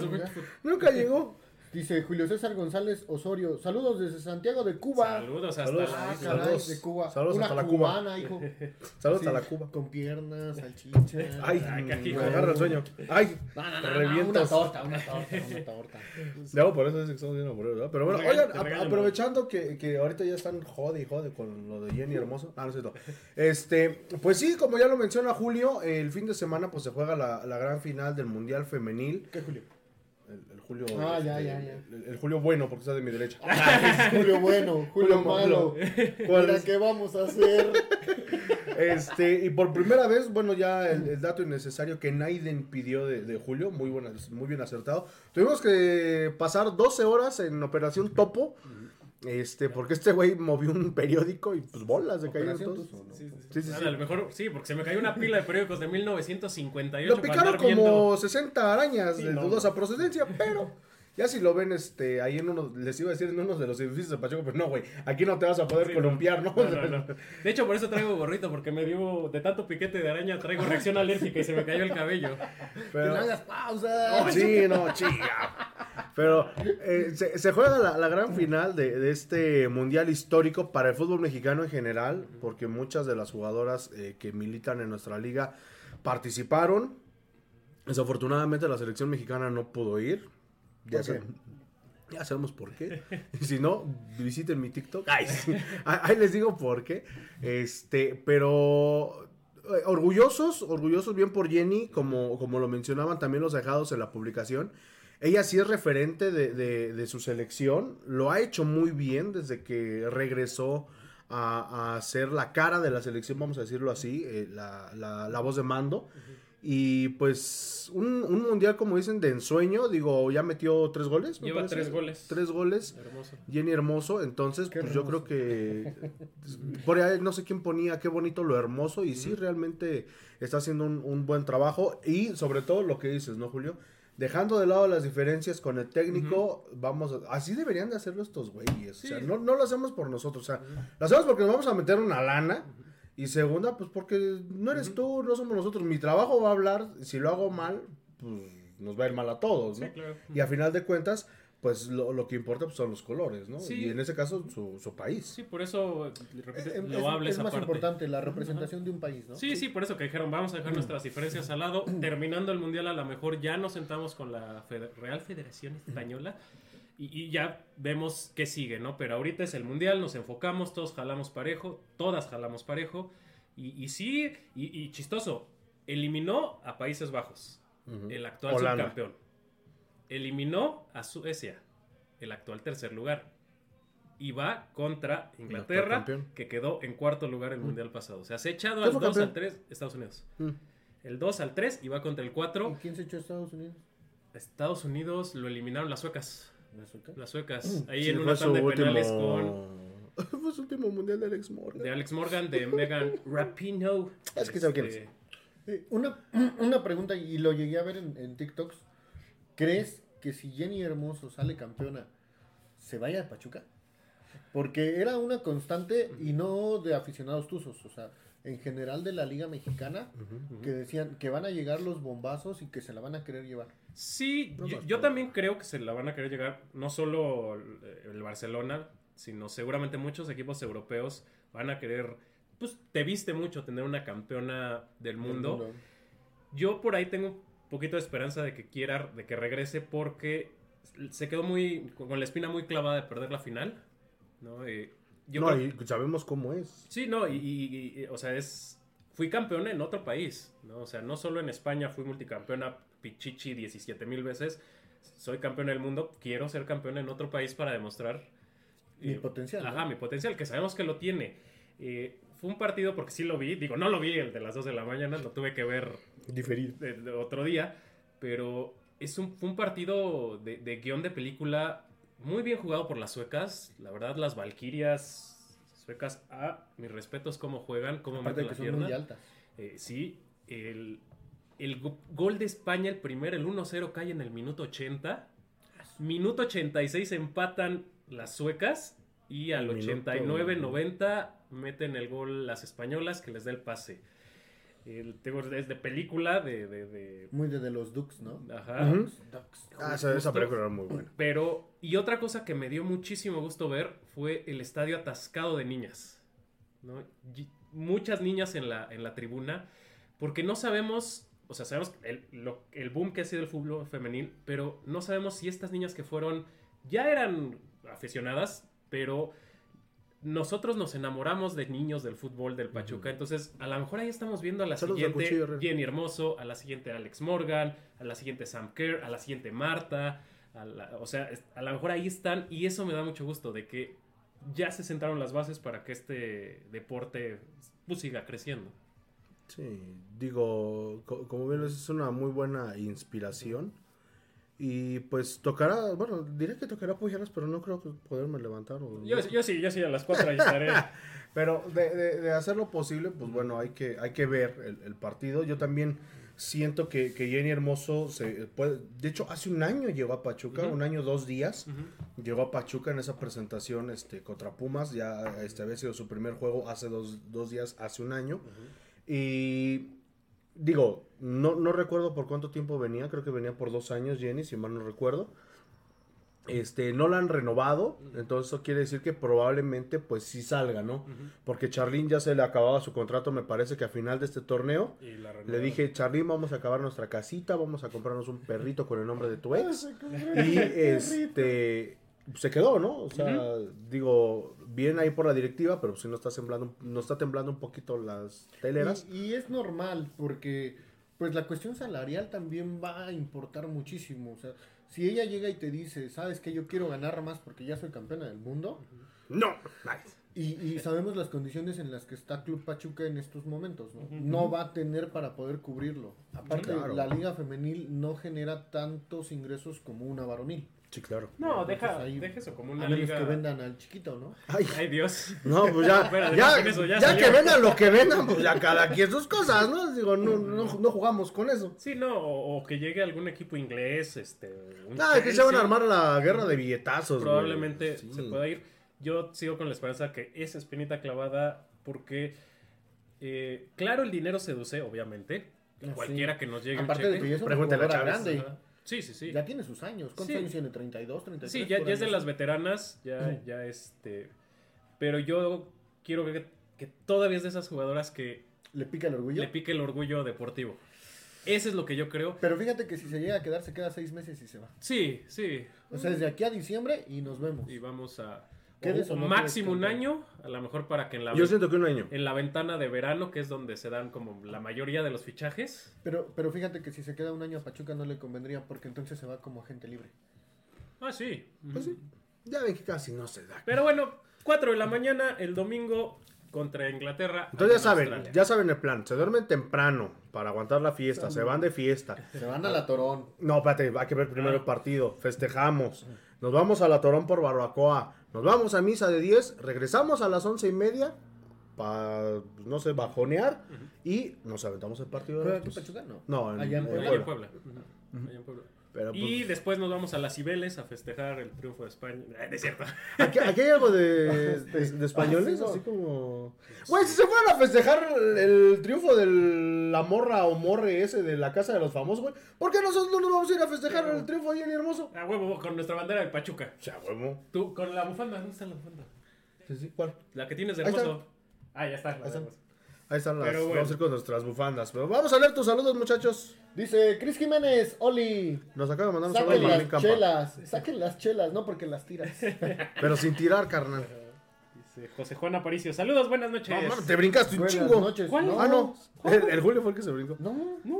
Nunca llegó. Dice Julio César González Osorio. Saludos desde Santiago de Cuba. Saludos hasta Saludos. la Ah, isla. caray, Saludos. de Cuba. Saludos Una hasta la Cuba. cubana, hijo. [LAUGHS] Saludos Sí, a la Cuba. Con piernas, salchicha. Ay, Ay, me agarra el sueño. Ay, No, no, no, no, revientos. una torta, una torta, una torta. [LAUGHS] No, por eso es que estamos bien aburridos, ¿verdad? Pero bueno, oigan, a- aprovechando que, que ahorita ya están jode y jode con lo de Jenny Hermoso. Ah, no es cierto. Este, pues sí, como ya lo menciona Julio, el fin de semana pues se juega la, la gran final del Mundial Femenil. ¿Qué Julio? Julio. Ah, ya, este, ya, ya. El, el Julio bueno, porque está de mi derecha. [LAUGHS] Julio bueno, Julio, Julio malo. [LAUGHS] ¿Cuál Mira, es? ¿qué vamos a hacer? Este, y por primera vez, bueno, ya el, el dato innecesario que Naiden pidió de, de Julio, muy, buena, muy bien acertado. Tuvimos que pasar 12 horas en Operación Topo, este, porque este güey movió un periódico y pues bolas de cayeron todos. ¿no? Sí, sí, sí. Sí, sí, sí. Nada, a lo mejor sí, porque se me cayó una pila de periódicos de 1958. Lo picaron como viendo. 60 arañas Sí, de no. dudosa procedencia, pero ya si lo ven este ahí en uno, les iba a decir en uno de los edificios de Pacheco, pero no, güey, aquí no te vas a poder Sí, columpiar, ¿no? [LAUGHS] No, no, no. De hecho, por eso traigo gorrito, porque me dio de tanto piquete de araña, traigo reacción alérgica y se me cayó el cabello. Que Pero- no hagas pausa. Sí, no, chica. Pero eh, se, se juega la, la gran final de, de este mundial histórico para el fútbol mexicano en general, porque muchas de las jugadoras eh, que militan en nuestra liga participaron. Desafortunadamente la selección mexicana no pudo ir. Ya, sab- ya sabemos por qué. [LAUGHS] Si no, visiten mi TikTok. Ay, sí. [LAUGHS] Ahí les digo por qué. Este, pero eh, orgullosos, orgullosos bien por Jenny, como, como lo mencionaban también los dejados en la publicación. Ella sí es referente de, de- de su selección, lo ha hecho muy bien desde que regresó a, a ser la cara de la selección, vamos a decirlo así, eh, la, la- la voz de mando. Y pues un, un mundial, como dicen, de ensueño, digo, ya metió tres goles. me Lleva parece. tres goles. Tres goles. Hermoso. Jenny Hermoso, entonces Qué pues yo creo que por ahí no sé quién ponía qué bonito lo hermoso y sí realmente está haciendo un, un buen trabajo y sobre todo lo que dices, ¿no, Julio? Dejando de lado las diferencias con el técnico, vamos a- así deberían de hacerlo estos güeyes, o sea, no, no lo hacemos por nosotros, o sea, lo hacemos porque nos vamos a meter una lana y segunda, pues porque no eres tú, no somos nosotros, mi trabajo va a hablar, si lo hago mal, pues nos va a ir mal a todos, ¿no? Sí, claro. Y a final de cuentas, pues lo, lo que importa pues, son los colores, ¿no? Sí. Y en ese caso, su, su país. Sí, por eso, repito, Eh, Es, lo habla es más parte. importante la representación de un país, ¿no? Sí, sí, por eso que dijeron, vamos a dejar nuestras diferencias al lado. [CLEARS THROAT] Terminando el Mundial, a lo mejor ya nos sentamos con la Fede- Real Federación Española y, y ya vemos qué sigue, ¿no? Pero ahorita es el Mundial, nos enfocamos, todos jalamos parejo, todas jalamos parejo. Y, y sí, y, y chistoso, eliminó a Países Bajos, el actual Holanda. subcampeón. Eliminó a Suecia, el actual tercer lugar. Y va contra Inglaterra, que quedó en cuarto lugar en el Mundial pasado. O sea, se ha echado ¿Quién al fue 2 al campeón? 3, Estados Unidos. Mm. El 2 al 3 y va contra el ¿Y 4. quién se echó a Estados Unidos? Estados Unidos lo eliminaron las suecas. ¿La sueca? Las suecas. Ahí Sí, en fue una su tanda de último- penales con [LAUGHS] fue su último mundial de Alex Morgan. de Alex Morgan, de Megan Rapinoe. Es que sabe quién Este, Eh, una, [CLEARS THROAT] una pregunta, y lo llegué a ver en, en TikToks. ¿Crees que si Jenny Hermoso sale campeona, se vaya a Pachuca? Porque era una constante y no de aficionados tuzos, o sea, en general de la Liga Mexicana, que decían que van a llegar los bombazos y que se la van a querer llevar. Sí, No yo, también creo que se la van a querer llegar, no solo el, el Barcelona, sino seguramente muchos equipos europeos van a querer, pues te viste mucho tener una campeona del mundo. Yo por ahí tengo un poquito de esperanza de que quiera, de que regrese porque se quedó muy, con la espina muy clavada de perder la final, ¿no? Eh, yo no, creo- y sabemos cómo es. Sí, no, y, y- y, o sea, es. Fui campeona en otro país, ¿no? O sea, no solo en España fui multicampeona Pichichi 17 mil veces. Soy campeona del mundo, quiero ser campeona en otro país para demostrar. Mi eh, potencial, ¿no? Ajá, mi potencial, que sabemos que lo tiene. Eh, fue un partido porque sí lo vi. Digo, no lo vi el de las 2 de la mañana, lo tuve que ver Diferido. otro día. Pero es un, fue un partido de, de guion de película muy bien jugado por las suecas. La verdad, las Valquirias suecas, a mis respetos, cómo juegan, cómo meten de que la son pierna. muy altas. Eh, sí, el, el go- gol de España, el primero, el 1-0, cae en el minuto 80. Minuto 86 empatan las suecas. Y al El minuto- 89-90 meten el gol las españolas que les da el pase. El, tengo- es de película, de... de- de- Muy de, de los Ducks, ¿no? ajá. Ducks. Ah, esa, película era muy buena. Pero, y otra cosa que me dio muchísimo gusto ver fue el estadio atascado de niñas. ¿no? Y muchas niñas en la, en la tribuna, porque no sabemos, o sea, sabemos el, lo- el boom que ha sido el fútbol femenil, pero no sabemos si estas niñas que fueron, ya eran aficionadas, pero nosotros nos enamoramos de niños del fútbol del Pachuca, entonces a lo mejor ahí estamos viendo a la Saludos siguiente cuchillo. Jenny Hermoso, a la siguiente Alex Morgan, a la siguiente Sam Kerr, a la siguiente Marta, a la- o sea, a lo mejor ahí están y eso me da mucho gusto de que ya se sentaron las bases para que este deporte pues, siga creciendo. Sí, digo, co- como bien es una muy buena inspiración. Y pues tocará, bueno, diré que tocará apoyarlas, pero no creo que poderme levantar. O, Yo, yo sí, yo sí a las 4 ahí estaré. [LAUGHS] Pero de, de- de hacer lo posible, pues bueno, hay que, hay que ver el, el partido. Yo también siento que, que Jenny Hermoso se puede. De hecho, hace un año llegó a Pachuca, un año, dos días. Llegó a Pachuca en esa presentación este, contra Pumas. Ya este, había sido su primer juego hace dos, dos días, hace un año. Y digo, no, no recuerdo por cuánto tiempo venía. Creo que venía por dos años, Jenny, si mal no recuerdo. Este, no la han renovado, entonces eso quiere decir que probablemente pues sí salga, ¿no? Porque Charlín ya se le acababa su contrato, me parece que a final de este torneo. Y la Le dije, Charlín, vamos a acabar nuestra casita, vamos a comprarnos un perrito con el nombre de tu ex. Y este se quedó, ¿no? O sea, digo, bien ahí por la directiva, pero si no está temblando, no está temblando un poquito las teleras. Y, y es normal porque pues la cuestión salarial también va a importar muchísimo. O sea, si ella llega y te dice, sabes que yo quiero ganar más porque ya soy campeona del mundo, No, nice. y, y sabemos las condiciones en las que está Club Pachuca en estos momentos, ¿no? No va a tener para poder cubrirlo. Aparte, Claro. la liga femenil no genera tantos ingresos como una varonil. Sí, claro. No, deja, ahí- deja eso como A una menos liga. que vendan al chiquito, ¿no? Ay, Ay, Dios. no, pues ya, [LAUGHS] Espérate, ya, eso ya que vendan lo que vendan, pues ya cada quien sus cosas, ¿no? Digo, no, no, no jugamos con eso. Sí, no, o, o que llegue algún equipo inglés, este. un Ah, es que se van a Chelsea. armar la guerra de billetazos. probablemente Sí. se pueda ir. Yo sigo con la esperanza que esa espinita clavada, porque, eh, claro, el dinero seduce, obviamente. Ah, Cualquiera que nos llegue un Aparte de cheque. que ya es una Pregúntale a jugadora Chávez. grande. Sí, sí, sí. Ya tiene sus años. ¿Cuántos Sí. años tiene? ¿32, 33? Sí, ya, ya es de las veteranas, ya, ya este... Pero yo quiero ver que todavía es de esas jugadoras que ¿Le pica el orgullo? le pique el orgullo deportivo. Eso es lo que yo creo. Pero fíjate que si se llega a quedar, se queda seis meses y se va. Sí, sí. O sea, desde aquí a diciembre y nos vemos. Y vamos a... ¿Quieres o o no máximo un año, a lo mejor para que en la, Yo siento que un año. en la ventana de verano, que es donde se dan como la mayoría de los fichajes. Pero, pero fíjate que si se queda un año a Pachuca no le convendría porque entonces se va como agente libre. Ah, sí. Pues sí. Ya ven que casi no se da. Pero bueno, 4 de la mañana el domingo contra Inglaterra. Entonces ya en saben, Australia. ya saben el plan. Se duermen temprano para aguantar la fiesta. Se van de fiesta. Se van a la Torón. No, espérate, hay que ver primero el partido. Festejamos. Nos vamos a la Torón por barbacoa. Nos vamos a misa de 10. Regresamos a las once y media. Para, no sé, bajonear. Y nos aventamos el partido. ¿Pero de aquí los- Pachuca no? No, en- Allá en en Puebla. Allá en Puebla. Puebla. Ujú. Allá en Puebla. Pero, pues, Y después nos vamos a las Cibeles a festejar el triunfo de España. Eh, no es cierto. Aquí, aquí hay algo de, de- [LAUGHS] de españoles, Ah, sí, no. así como... Güey, si se fueran a festejar el, triunfo de la morra o morre ese de la casa de los famosos, güey, ¿por qué nosotros no nos vamos a ir a festejar el triunfo ahí en Hermoso? A huevo, con nuestra bandera de Pachuca. O sea, huevo. Tú, con la bufanda, ¿dónde está la bufanda? Sí, sí, ¿cuál? La que tienes de hermoso. Ah, ya está. la Ahí está. Ahí están las... Pero bueno. Vamos a ir con nuestras bufandas. Pero vamos a leer tus saludos, muchachos. Dice Cris Jiménez, Oli, Nos acaba de mandar un saludo saquen las chelas, saquen las chelas, no porque las tiras. [LAUGHS] Pero sin tirar, carnal. Dice José Juan Aparicio. Saludos, buenas noches. No, mano, te brincaste un Buenas chingo. noches. ¿Cuál? No, Ah, no. El, el Julio fue el que se brincó. No. No.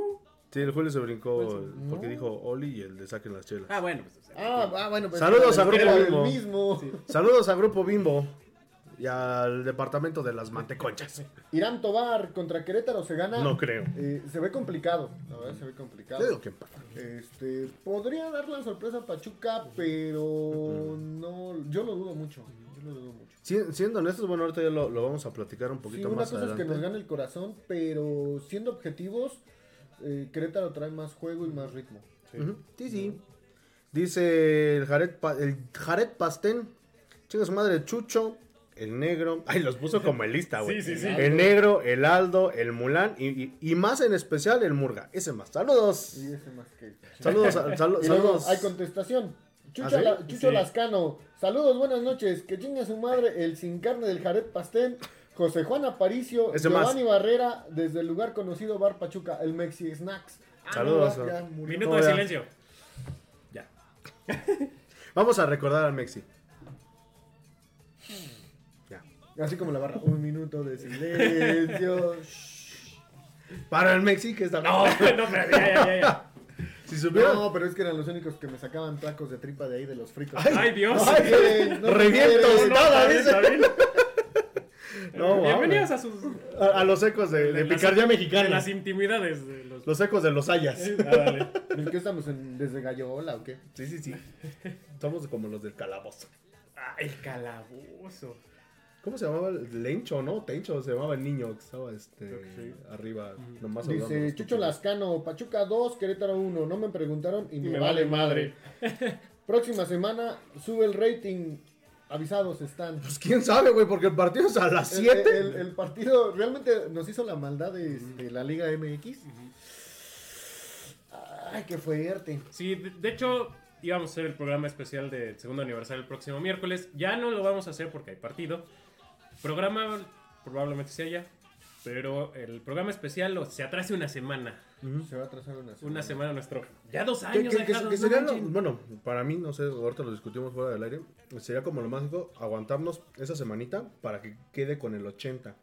Sí, el Julio se brincó Pues, porque dijo Oli y el de saquen las chelas. Ah, bueno. Pues, Ah, ah, bueno, pues Saludos a Grupo Bimbo. mismo. Saludos a Grupo Bimbo. Y al departamento de las manteconchas. [LAUGHS] Irán Tobar contra Querétaro se gana. No creo. Eh, se ve complicado, la verdad se ve complicado. Digo que empata. Este, podría dar la sorpresa a Pachuca, pero no, yo lo dudo mucho. Yo lo dudo mucho. Si- siendo honestos, bueno, ahorita ya lo, lo vamos a platicar un Sí, poquito una más cosa es que adelante. nos gane el corazón, pero siendo objetivos, eh, Querétaro trae más juego y más ritmo. Sí, sí. Dice el Jared, Pa- el Jared Pastén. Chinga su madre, Chucho, el negro. [LAUGHS] Ay, los puso como en lista, güey. Sí, sí, sí. El negro, el Aldo, el Mulán y, y- y más en especial el Murga. Ese más. Saludos. Y ese más que. Saludos, a- [LAUGHS] Y saludos. hay contestación. Chucho, ¿Ah, sí? La- Chucho Sí. Lascano. Saludos, buenas noches. Que chinga su madre el sin carne del Jared Pastén. José Juan Aparicio, Ese más. Giovanni Barrera, desde el lugar conocido Bar Pachuca, el Mexi Snacks. Ah, Saludos. no, ya- ya murió. Minuto de silencio. Ya. [LAUGHS] Vamos a recordar al Mexi. Así como la barra. Un minuto de silencio. Para el Mexi, que está. No, no, pero ya, ya, ya, ya. Si supieran. No, pero es que eran los únicos que me sacaban tacos de tripa de ahí de los fritos. Ay, Dios. No quieren, no Reviento, quieren. no, Nada. No, Bienvenidos a sus. a, a los ecos de, picardía De mexicana. las intimidades de los. Los ecos de los hayas. Ah, dale. ¿En qué estamos? En, ¿Desde Gallola o qué? Sí, sí, sí. Somos como los del calabozo. Ah, el calabozo. ¿Cómo se llamaba? Lencho, ¿no? Tencho se llamaba el niño que estaba este, Creo que sí. arriba, nomás Dice Chucho. Lascano, Pachuca 2, Querétaro 1. No me preguntaron y me, Me vale vale madre. Próxima semana sube el rating. Avisados están. Pues quién sabe, güey, porque el partido es a las El, 7. el- el partido realmente nos hizo la maldad de, de la Liga MX. Ay, qué fuerte. Sí, de, de hecho, íbamos a hacer el programa especial del segundo aniversario el próximo miércoles. Ya no lo vamos a hacer porque hay partido. Programa probablemente se haya. Pero el programa especial lo- se atrase una semana. Se va a atrasar una semana. Una semana nuestro. Ya dos años que- que- dejados, que no sería lo- manchen. bueno, para mí, no sé, ahorita lo discutimos fuera del aire. Sería como lo mágico aguantarnos esa semanita para que quede con el 80.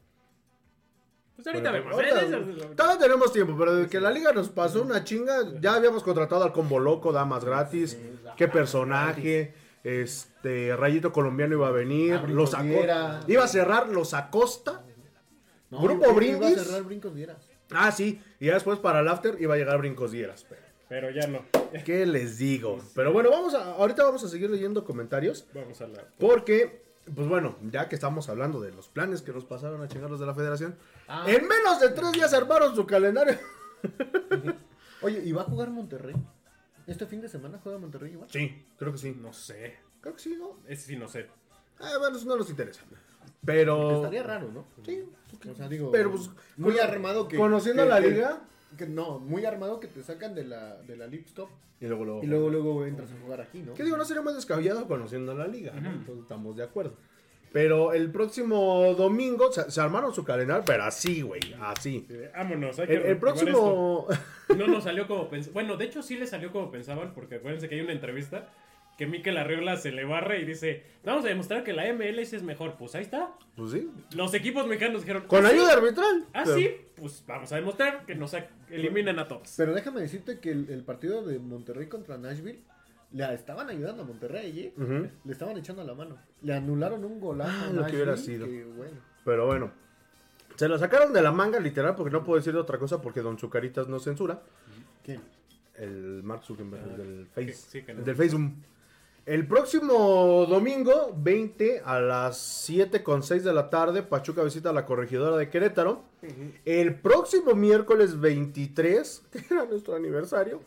Pues ahorita Bueno, vemos. ahorita- ¿eh? Todavía tenemos tiempo, pero de que la liga nos pasó una chinga, ya habíamos contratado al combo loco, damas gratis, qué personaje, este Rayito Colombiano iba a venir, los Aco- Viera. iba a cerrar los Acosta. No, Grupo Brindis. Iba a cerrar Brincos Vieras. Ah, sí, y ya después para el after iba a llegar Brincos Dieras. Pero, Pero ya no. [LAUGHS] ¿Qué les digo? Pero bueno, vamos a, ahorita vamos a seguir leyendo comentarios. Vamos a la. Porque, pues bueno, ya que estamos hablando de los planes que nos pasaron a chingar los de la federación, Ah. en menos de tres días armaron su calendario. [LAUGHS] Oye, ¿y va a jugar Monterrey? ¿Este fin de semana juega Monterrey igual? Sí, creo que sí. No sé. Creo que sí, ¿no? Ese sí no sé. Ah, bueno, eso no nos interesa. Pero. Estaría raro, ¿no? Sí. O sea, digo, Pero, pues, muy armado que... Conociendo que- la que- liga. que no, muy armado que te sacan de la, de la League Stop Y luego, luego. y luego, luego entras a jugar aquí, ¿no? ¿Qué digo? No sería más descabellado conociendo la liga, ¿no? Entonces estamos de acuerdo. Pero el próximo domingo se, se armaron su calendario, pero así, güey, así. Vámonos. hay que El, el próximo. esto. [LAUGHS] No nos salió como pensaban. Bueno, de hecho sí le salió como pensaban, porque acuérdense que hay una entrevista que Mikel Arreola se le barre y dice: Vamos a demostrar que la MLS es mejor. Pues ahí está. Pues sí. Los equipos mexicanos dijeron: Con "Ah, sí, ayuda arbitral. Ah, Pero- sí, pues vamos a demostrar que nos eliminan a todos. Pero déjame decirte que el, el partido de Monterrey contra Nashville le estaban ayudando a Monterrey, ¿eh? Ujú. Le estaban echando la mano. Le anularon un golazo Ah, lo que hubiera sido. que, bueno. Pero bueno. Se lo sacaron de la manga, literal, porque no puedo decir otra cosa porque Don Zucaritas no censura. ¿Quién? El Mark Zuckerberg, el del Face. sí, que no. El del Facebook. El próximo domingo, 20 a las 7 con 6 de la tarde, Pachuca visita a la corregidora de Querétaro. El próximo miércoles 23, [LAUGHS] que era nuestro aniversario,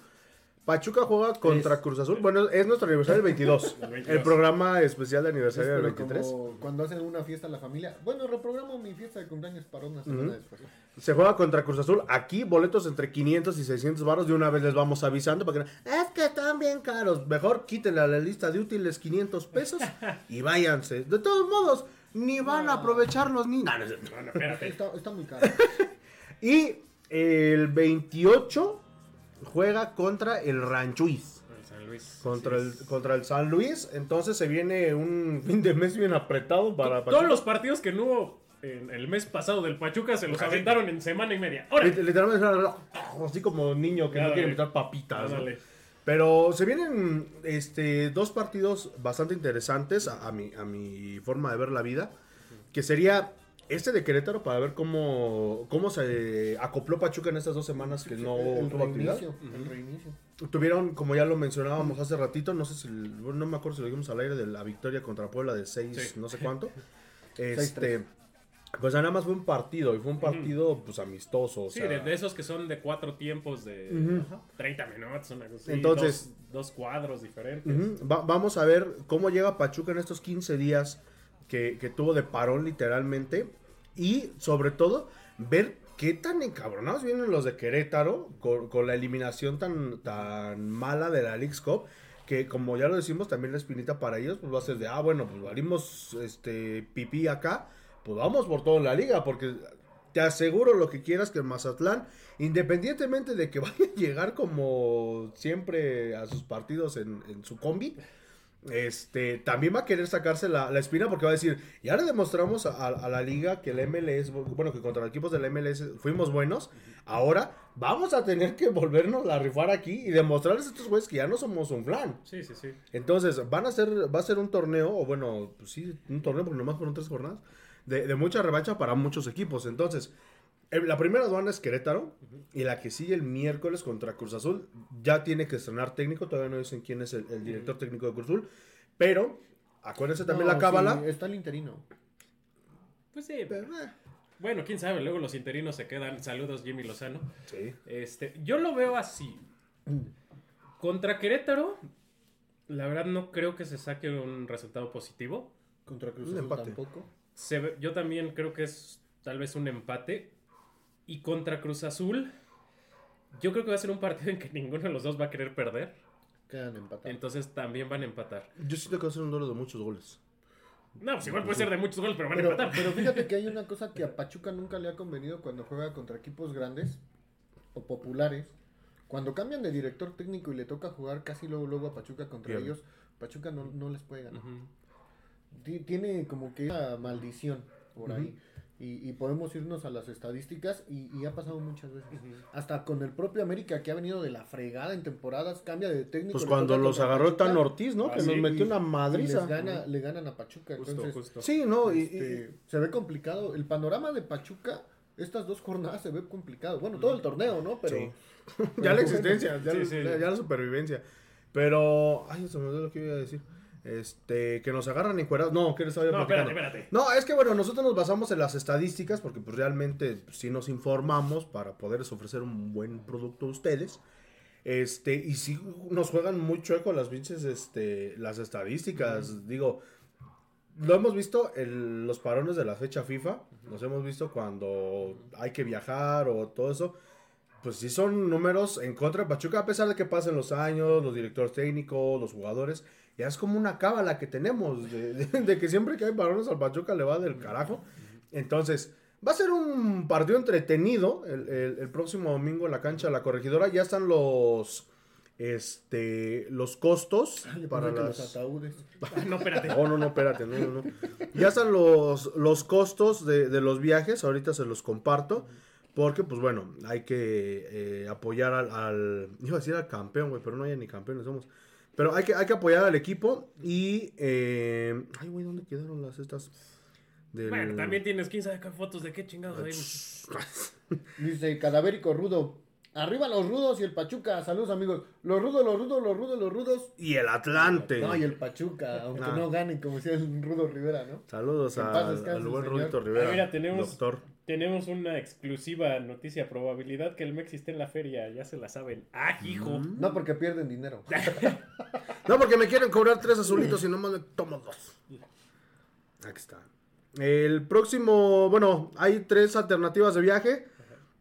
Pachuca juega contra Cruz Azul. Bueno, es nuestro aniversario [LAUGHS] el 22. El 22. El programa especial de aniversario del pero 23. como cuando hacen una fiesta en la familia. Bueno, reprogramo mi fiesta de cumpleaños para una semana después. Se juega contra Cruz Azul. Aquí boletos entre 500 y 600 baros. De una vez les vamos avisando para que Es que están bien caros. Mejor quítenle a la lista de útiles 500 pesos y váyanse. De todos modos, ni van a aprovechar los niños. No, no [LAUGHS] está muy caro. [LAUGHS] Y el 28 juega contra el Ranchuiz. El San Luis. Contra el, es. contra el San Luis. Entonces se viene un [LAUGHS] fin de mes bien apretado para Todos Pachuca. los partidos que no hubo en el mes pasado del Pachuca se los Así. aventaron en semana y media. Literalmente así como niño que no quiere meter papitas. Pero se vienen este, dos partidos bastante interesantes a, a mi, a mi forma de ver la vida. que sería este de Querétaro para ver cómo, cómo se acopló Pachuca en estas dos semanas que no el tuvo actividad. reinicio, el reinicio. Tuvieron, como ya lo mencionábamos hace ratito, no sé si, no me acuerdo si lo dijimos al aire, de la victoria contra Puebla de 6, Sí. no sé cuánto. [LAUGHS] Este, pues nada más fue un partido, y fue un partido pues amistoso. o Sí, sea, de, de esos que son de cuatro tiempos de Ujú. ajá, 30 minutos, una cosa así, Entonces- dos, dos cuadros diferentes. Va- vamos a ver cómo llega Pachuca en estos 15 días que, que tuvo de parón literalmente. Y sobre todo, ver qué tan encabronados vienen los de Querétaro con, con la eliminación tan, tan mala de la League's Cup. Que como ya lo decimos, también la espinita para ellos pues va a ser de, ah, bueno, pues valimos este, pipí acá, pues vamos por toda la liga, porque te aseguro lo que quieras que Mazatlán, independientemente de que [LAUGHS] vaya a llegar como siempre a sus partidos en, en su combi, este, también va a querer sacarse la, la espina porque va a decir, ya le demostramos a, a la liga que el MLS, bueno, que contra los equipos del MLS fuimos buenos, ahora vamos a tener que volvernos a rifar aquí y demostrarles a estos güeyes que ya no somos un flan. Sí, sí, sí. Entonces, van a ser, va a ser un torneo, o bueno, pues sí, un torneo, porque nomás fueron tres jornadas, de, de mucha revancha para muchos equipos. Entonces, la primera aduana es Querétaro, y la que sigue el miércoles contra Cruz Azul, ya tiene que estrenar técnico, todavía no dicen quién es el, el director técnico de Cruz Azul, pero, acuérdense también No, la cábala. sí, está el interino. Pues sí. Bueno, quién sabe, luego los interinos se quedan. Saludos, Jimmy Lozano. Sí. Este, yo lo veo así. Contra Querétaro, la verdad no creo que se saque un resultado positivo. Contra Cruz Azul tampoco. Se ve- yo también creo que es tal vez un empate. Y contra Cruz Azul, yo creo que va a ser un partido en que ninguno de los dos va a querer perder. Quedan empatados. Entonces también van a empatar. Yo siento que va a ser un duelo de muchos goles. No, pues igual puede ser de muchos goles, pero van a empatar. pero fíjate que hay una cosa que a [LAUGHS] Pachuca nunca le ha convenido cuando juega contra equipos grandes o populares. Cuando cambian de director técnico y le toca jugar casi luego, luego a Pachuca contra Bien. ellos, Pachuca no, no les puede ganar. Tiene como que una maldición por ahí. Y, y podemos irnos a las estadísticas y, y ha pasado muchas veces. Hasta con el propio América que ha venido de la fregada en temporadas, cambia de técnico. Pues cuando los agarró el Tan Ortiz, ¿no? Ah, que sí, nos metió una y madriza. les, gana, le ganan a Pachuca. Justo, Entonces, justo. Sí, no, y- y- este, se ve complicado. El panorama de Pachuca, estas dos jornadas se ve complicado. Bueno, todo el torneo, ¿no? Pero Sí. [LAUGHS] ya la [LAUGHS] existencia, ya, Sí, la- ya la supervivencia. Pero, ay, se me olvidó lo que iba a decir. Este, que nos agarran encuerados. No, que les No, platicando. espérate, espérate. No, es que bueno, nosotros nos basamos en las estadísticas porque pues realmente pues, sí nos informamos para poderles ofrecer un buen producto a ustedes. Este, y sí nos juegan muy chueco las pinches, este, las estadísticas. Digo, lo hemos visto en los parones de la fecha FIFA. Nos hemos visto cuando hay que viajar o todo eso. Pues sí son números en contra de Pachuca, a pesar de que pasen los años, los directores técnicos, los jugadores. Ya es como una cábala que tenemos, de, de- de que siempre que hay parones al Pachuca le va del carajo. Entonces, va a ser un partido entretenido el, el- el próximo domingo en la cancha de la corregidora. Ya están los, este, los costos Yo para las... los ataúdes. [LAUGHS] No, espérate. No, no, no, espérate, no, no, no. Ya están los, los costos de, de los viajes, ahorita se los comparto. Porque, pues bueno, hay que eh, apoyar al, al- Iba a decir al campeón, güey, pero no hay ni campeones somos. Pero hay que, hay que apoyar al equipo y... eh, ay, güey, ¿dónde quedaron las estas? Del- Bueno, también tienes 15 acá fotos de qué chingados hay. [LAUGHS] Dice cadavérico rudo. Arriba los rudos y el Pachuca. Saludos amigos. Los rudos, los rudos, los rudos, los rudos. Y el Atlante. No, y el Pachuca, aunque Ah. no ganen, como decía el Rudo Rivera, ¿no? Saludos En al, paz descanse, al buen. Rudito Rivera. Ah, mira, tenemos- Doctor. Tenemos una exclusiva noticia. Probabilidad que el Mex esté en la feria. Ya se la saben. ¡Ah, hijo! No porque pierden dinero. [LAUGHS] No, porque me quieren cobrar tres azulitos y nomás me tomo dos. Aquí está. El próximo, bueno, hay tres alternativas de viaje.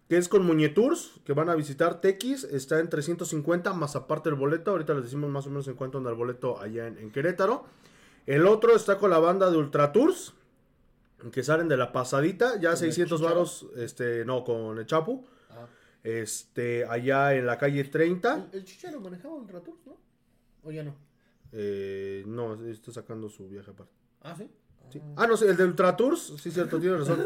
Que es con Muñetours, que van a visitar Tequis. Está en 350 más aparte el boleto. Ahorita les decimos más o menos en cuánto anda el boleto allá en, en Querétaro. El otro está con la banda de Ultra Tours. Que salen de la pasadita. Ya el 600 Chicharo? varos. Este, no, con el Chapu. Ah. Este, allá en la calle 30. El, el Chicharo manejaba un Ratur, ¿no? ¿O ya no? Eh, no, está sacando su viaje aparte. Ah, sí. Sí. Ah, no, sí, el de Ultra Tours, sí, cierto, tiene razón. [LAUGHS]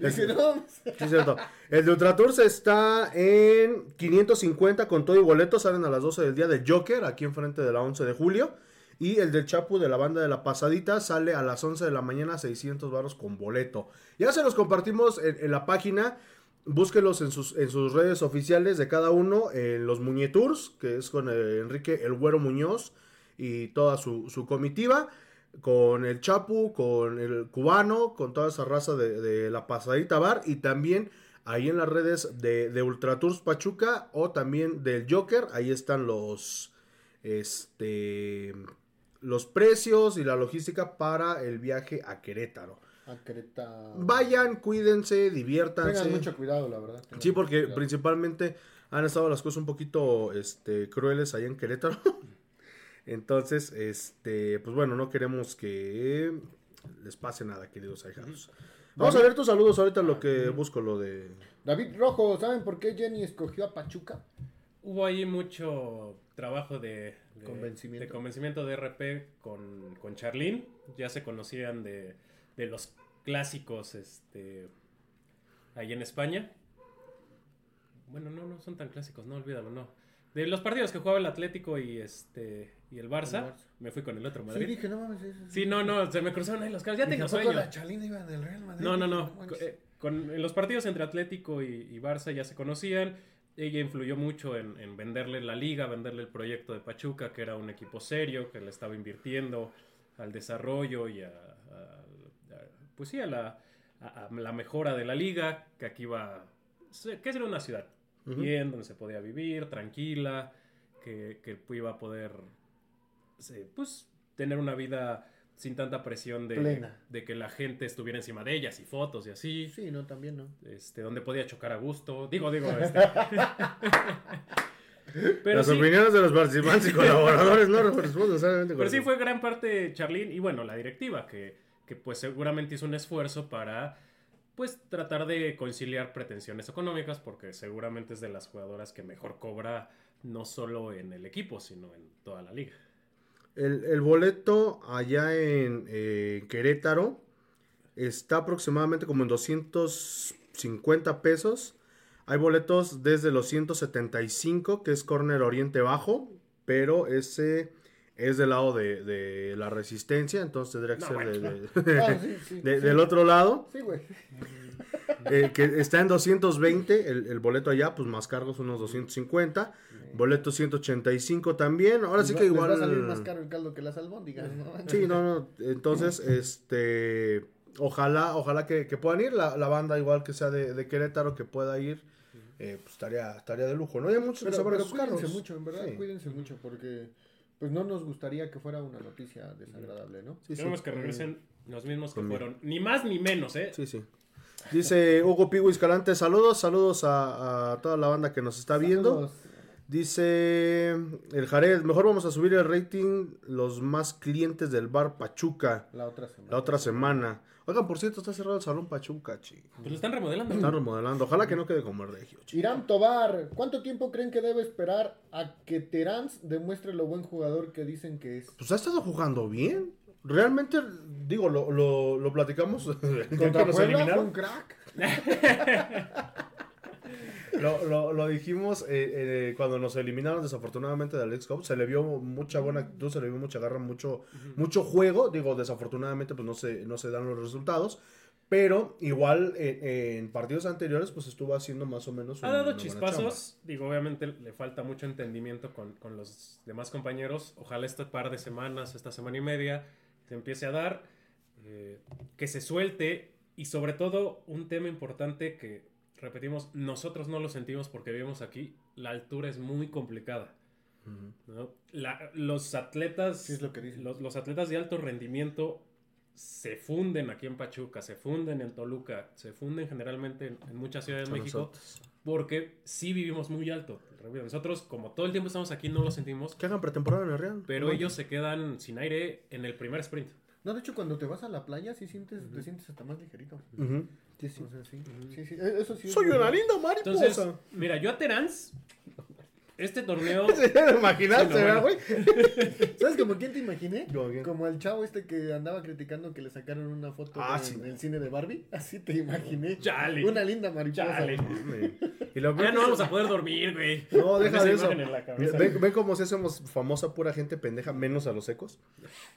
No, Sí, cierto. El de Ultra Tours está en 550 con todo y boleto. Salen a las 12 del día de Joker, aquí enfrente de la 11 de julio. Y el del Chapu de la banda de la pasadita sale a las 11 de la mañana, 600 baros con boleto. Ya se los compartimos en, la página. Búsquelos en sus, en sus redes oficiales de cada uno. En los Muñetours, que es con eh, Enrique El Güero Muñoz y toda su, su comitiva. Con el Chapu, con el cubano, con toda esa raza de, la pasadita bar. Y también ahí en las redes de, de Ultra Tours Pachuca o también del Joker. Ahí están los. Este. Los precios y la logística para el viaje a Querétaro. A Querétaro. Vayan, cuídense, diviértanse. Tengan mucho cuidado, la verdad. tengan Sí, porque principalmente han estado las cosas un poquito este, crueles allá en Querétaro. [LAUGHS] Entonces, este, pues bueno, no queremos que les pase nada, queridos ahijados. Vamos a ver tus saludos ahorita lo que busco lo de... David Rojo, ¿saben por qué Jenny escogió a Pachuca? Hubo ahí mucho trabajo de, de- Convencimiento. de convencimiento de RP con, con Charlene. Ya se conocían de, de los clásicos este, ahí en España. Bueno, no, no son tan clásicos, no olvídalo, no. De los partidos que jugaba el Atlético y este y el Barça, El Barça. me fui con el otro Sí, Madrid. dije, no mames. eso- Sí, no, no, se me cruzaron ahí los cables. Ya tengo ¿a poco sueño. la Chalina iba del Real Madrid? No, no, no. Eh, Con, en los partidos entre Atlético y, y Barça ya se conocían. Ella influyó mucho en, en venderle la liga, venderle el proyecto de Pachuca, que era un equipo serio, que le estaba invirtiendo al desarrollo y a, a- a- pues sí, a la, a- la mejora de la liga, que aquí iba, que era una ciudad bien, donde se podía vivir, tranquila, que, que iba a poder, pues, tener una vida sin tanta presión de, Plena. de que la gente estuviera encima de ellas y fotos y así. Sí, no, también no. Este, donde podía chocar a gusto. Digo, digo, [LAUGHS] este. [LAUGHS] pero Las sí, opiniones de los participantes y colaboradores no responden necesariamente con pero sí fue gran parte Charlene y bueno, la directiva, que, que pues seguramente hizo un esfuerzo para pues tratar de conciliar pretensiones económicas, porque seguramente es de las jugadoras que mejor cobra no solo en el equipo, sino en toda la liga. El, boleto allá en eh, Querétaro está aproximadamente como en 250 pesos. Hay boletos desde los 175, que es Corner Oriente Bajo, pero ese es del lado de, de la Resistencia, entonces tendría que No, ser bueno. de- de- [LAUGHS] Ah, sí, sí, de- sí. del otro lado. Sí, güey. Eh, que está en 220, el, el boleto allá, pues más cargos unos 250. Boleto 185 también. Ahora sí que igual... va a salir más caro el caldo que las albóndigas, ¿no? Sí, no, no. Entonces, [LAUGHS] este. Ojalá, ojalá que, que puedan ir. La, la banda, igual que sea de, de Querétaro, que pueda ir. eh, pues estaría, estaría de lujo. No hay muchos que Pero, saben pero cuídense mucho, en verdad, cuídense mucho, porque pues no nos gustaría que fuera una noticia desagradable, ¿no? Sí, sí. Queremos que regresen los mismos que fueron, ni más ni menos, ¿eh? Sí, sí. Dice Hugo Pigo Escalante, saludos, saludos a, a toda la banda que nos está viendo. Saludos. Dice el Jared, mejor vamos a subir el rating los más clientes del bar Pachuca La otra semana. la otra semana. Oigan, por cierto, está cerrado el salón Pachuca, chi. Pues lo están remodelando. Están remodelando. Ojalá que no quede como el regio, chi. Irán Tobar, ¿cuánto tiempo creen que debe esperar a que Terans demuestre lo buen jugador que dicen que es? Pues ha estado jugando bien. Realmente, digo, lo, lo, lo platicamos. Contra [LAUGHS] Puebla fue un crack. [LAUGHS] [LAUGHS] Lo, lo- lo dijimos eh, eh, cuando nos eliminaron desafortunadamente del League Cup. Se le vio mucha buena actitud, se le vio mucha garra, mucho, mucho juego. Digo, desafortunadamente pues no se, no se dan los resultados. Pero igual eh, en partidos anteriores pues estuvo haciendo más o menos Ha dado chispazos. Digo, obviamente le falta mucho entendimiento con, con los demás compañeros. Ojalá este par de semanas, esta semana y media, se empiece a dar. eh, que se suelte. Y sobre todo, un tema importante que, repetimos, nosotros no lo sentimos porque vivimos aquí. La altura es muy complicada. ¿no? La- los atletas. Sí, es lo que dicen. Los, los atletas de alto rendimiento se funden aquí en Pachuca, se funden en Toluca, se funden generalmente en, en muchas ciudades de México. nosotros. Porque sí vivimos muy alto. Nosotros, como todo el tiempo estamos aquí, no lo sentimos. Que hagan pretemporada en el Real. Pero No. ellos se quedan sin aire en el primer sprint. No, de hecho, cuando te vas a la playa, sí sientes, te sientes hasta más ligerito. Ujú. Sí, sí. sí. sí, sí. E- Eso sí. es Soy una linda mariposa. Entonces, mira, yo a Terans, este torneo. [LAUGHS] ¿Te imaginaste, Sí, no, verdad, bueno. güey? [LAUGHS] ¿Sabes como quién te imaginé? ¿Como quién? Como el chavo este que andaba criticando que le sacaron una foto Ah, sí. en el cine de Barbie. [LAUGHS] Así te imaginé. Chale. Una linda mariposa. Chale. Y lo Ya no vamos a poder dormir, güey. [LAUGHS] No, deja de eso. ¿Ven, ven cómo si hacemos famosa pura gente pendeja, menos a los secos?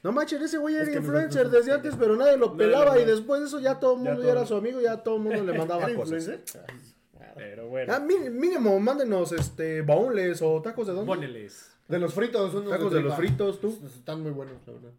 No manches, ese güey era Es que influencer nosotros- desde antes, pero nadie lo No, pelaba no, y después de eso ya todo el mundo ya, todo. era su amigo, ya todo el mundo le mandaba ¿Era cosas. influencer? Pero bueno. Ah, mí- mínimo, mándenos este baúles o tacos de dónde? Póneles. De los fritos, unos Tacos de los fritos, tú. Están muy buenos, la verdad.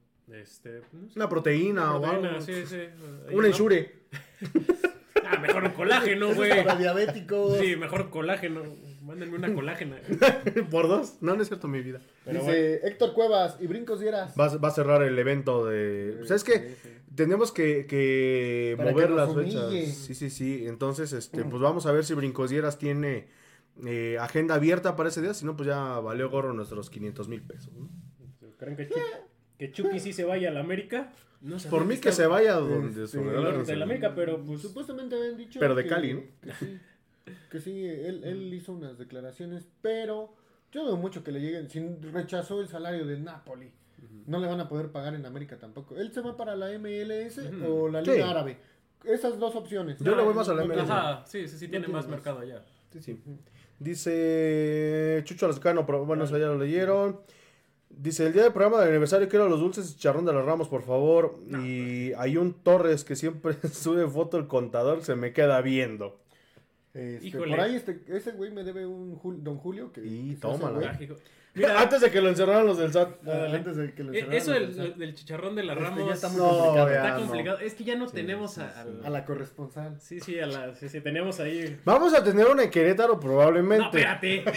Este. no sé. Una proteína, o Proteína, algo. sí, sí. Ahí, Un ¿no? ensure. [LAUGHS] Ah, mejor un colágeno, güey. es para diabéticos. Sí, mejor colágeno. Mándenme una colágena. [LAUGHS] ¿Por dos? No, no es cierto mi vida. Pero Dice Héctor Cuevas y brincos dieras. Va, a- va a cerrar el evento de... ¿Sabes qué? Sí, sí. Tenemos que, que Para mover que las fechas. Sí, sí, sí. Entonces, este, pues vamos a ver si Brincosieras tiene eh, agenda abierta para ese día. Si no, pues ya valió gorro nuestros 500 mil pesos. ¿no? ¿Creen que, Chu- que Chucky sí se vaya a la América? No Por mí que estaba- se vaya donde Este, su del de la América, pero pues. Supuestamente habían dicho. Pero de que- Cali, ¿no? Que sí, que sí él, él hizo unas declaraciones, pero yo dudo mucho que le lleguen. Si rechazó el salario de Napoli, no le van a poder pagar en América tampoco. Él se va para la MLS o la Liga Sí. Árabe. Esas dos opciones. Yo le voy más a la No MLS. tiene- Ajá, sí, sí, sí, tiene tiene más más. mercado allá. Sí, sí. Dice Chucho Lascano, pero bueno, eso ya lo leyeron. Dice, el día del programa de aniversario quiero los dulces y charrón de los ramos, por favor. y hay un Torres que siempre [LAUGHS] sube foto el contador, se me queda viendo. Este, Híjole. por ahí este, ese güey me debe un Jul- Don Julio que, Y que Mira, [LAUGHS] Antes de que lo encerraran los del SAT. Ah, antes de que lo eh, encerraran, eso o del, del chicharrón de la Este, Ramos ya está muy No, complicado. está no. complicado. Es que ya no tenemos a, al- A la corresponsal. Sí, sí, a la, sí, sí, teníamos ahí. Vamos a tener una en Querétaro No, probablemente. espérate. [LAUGHS]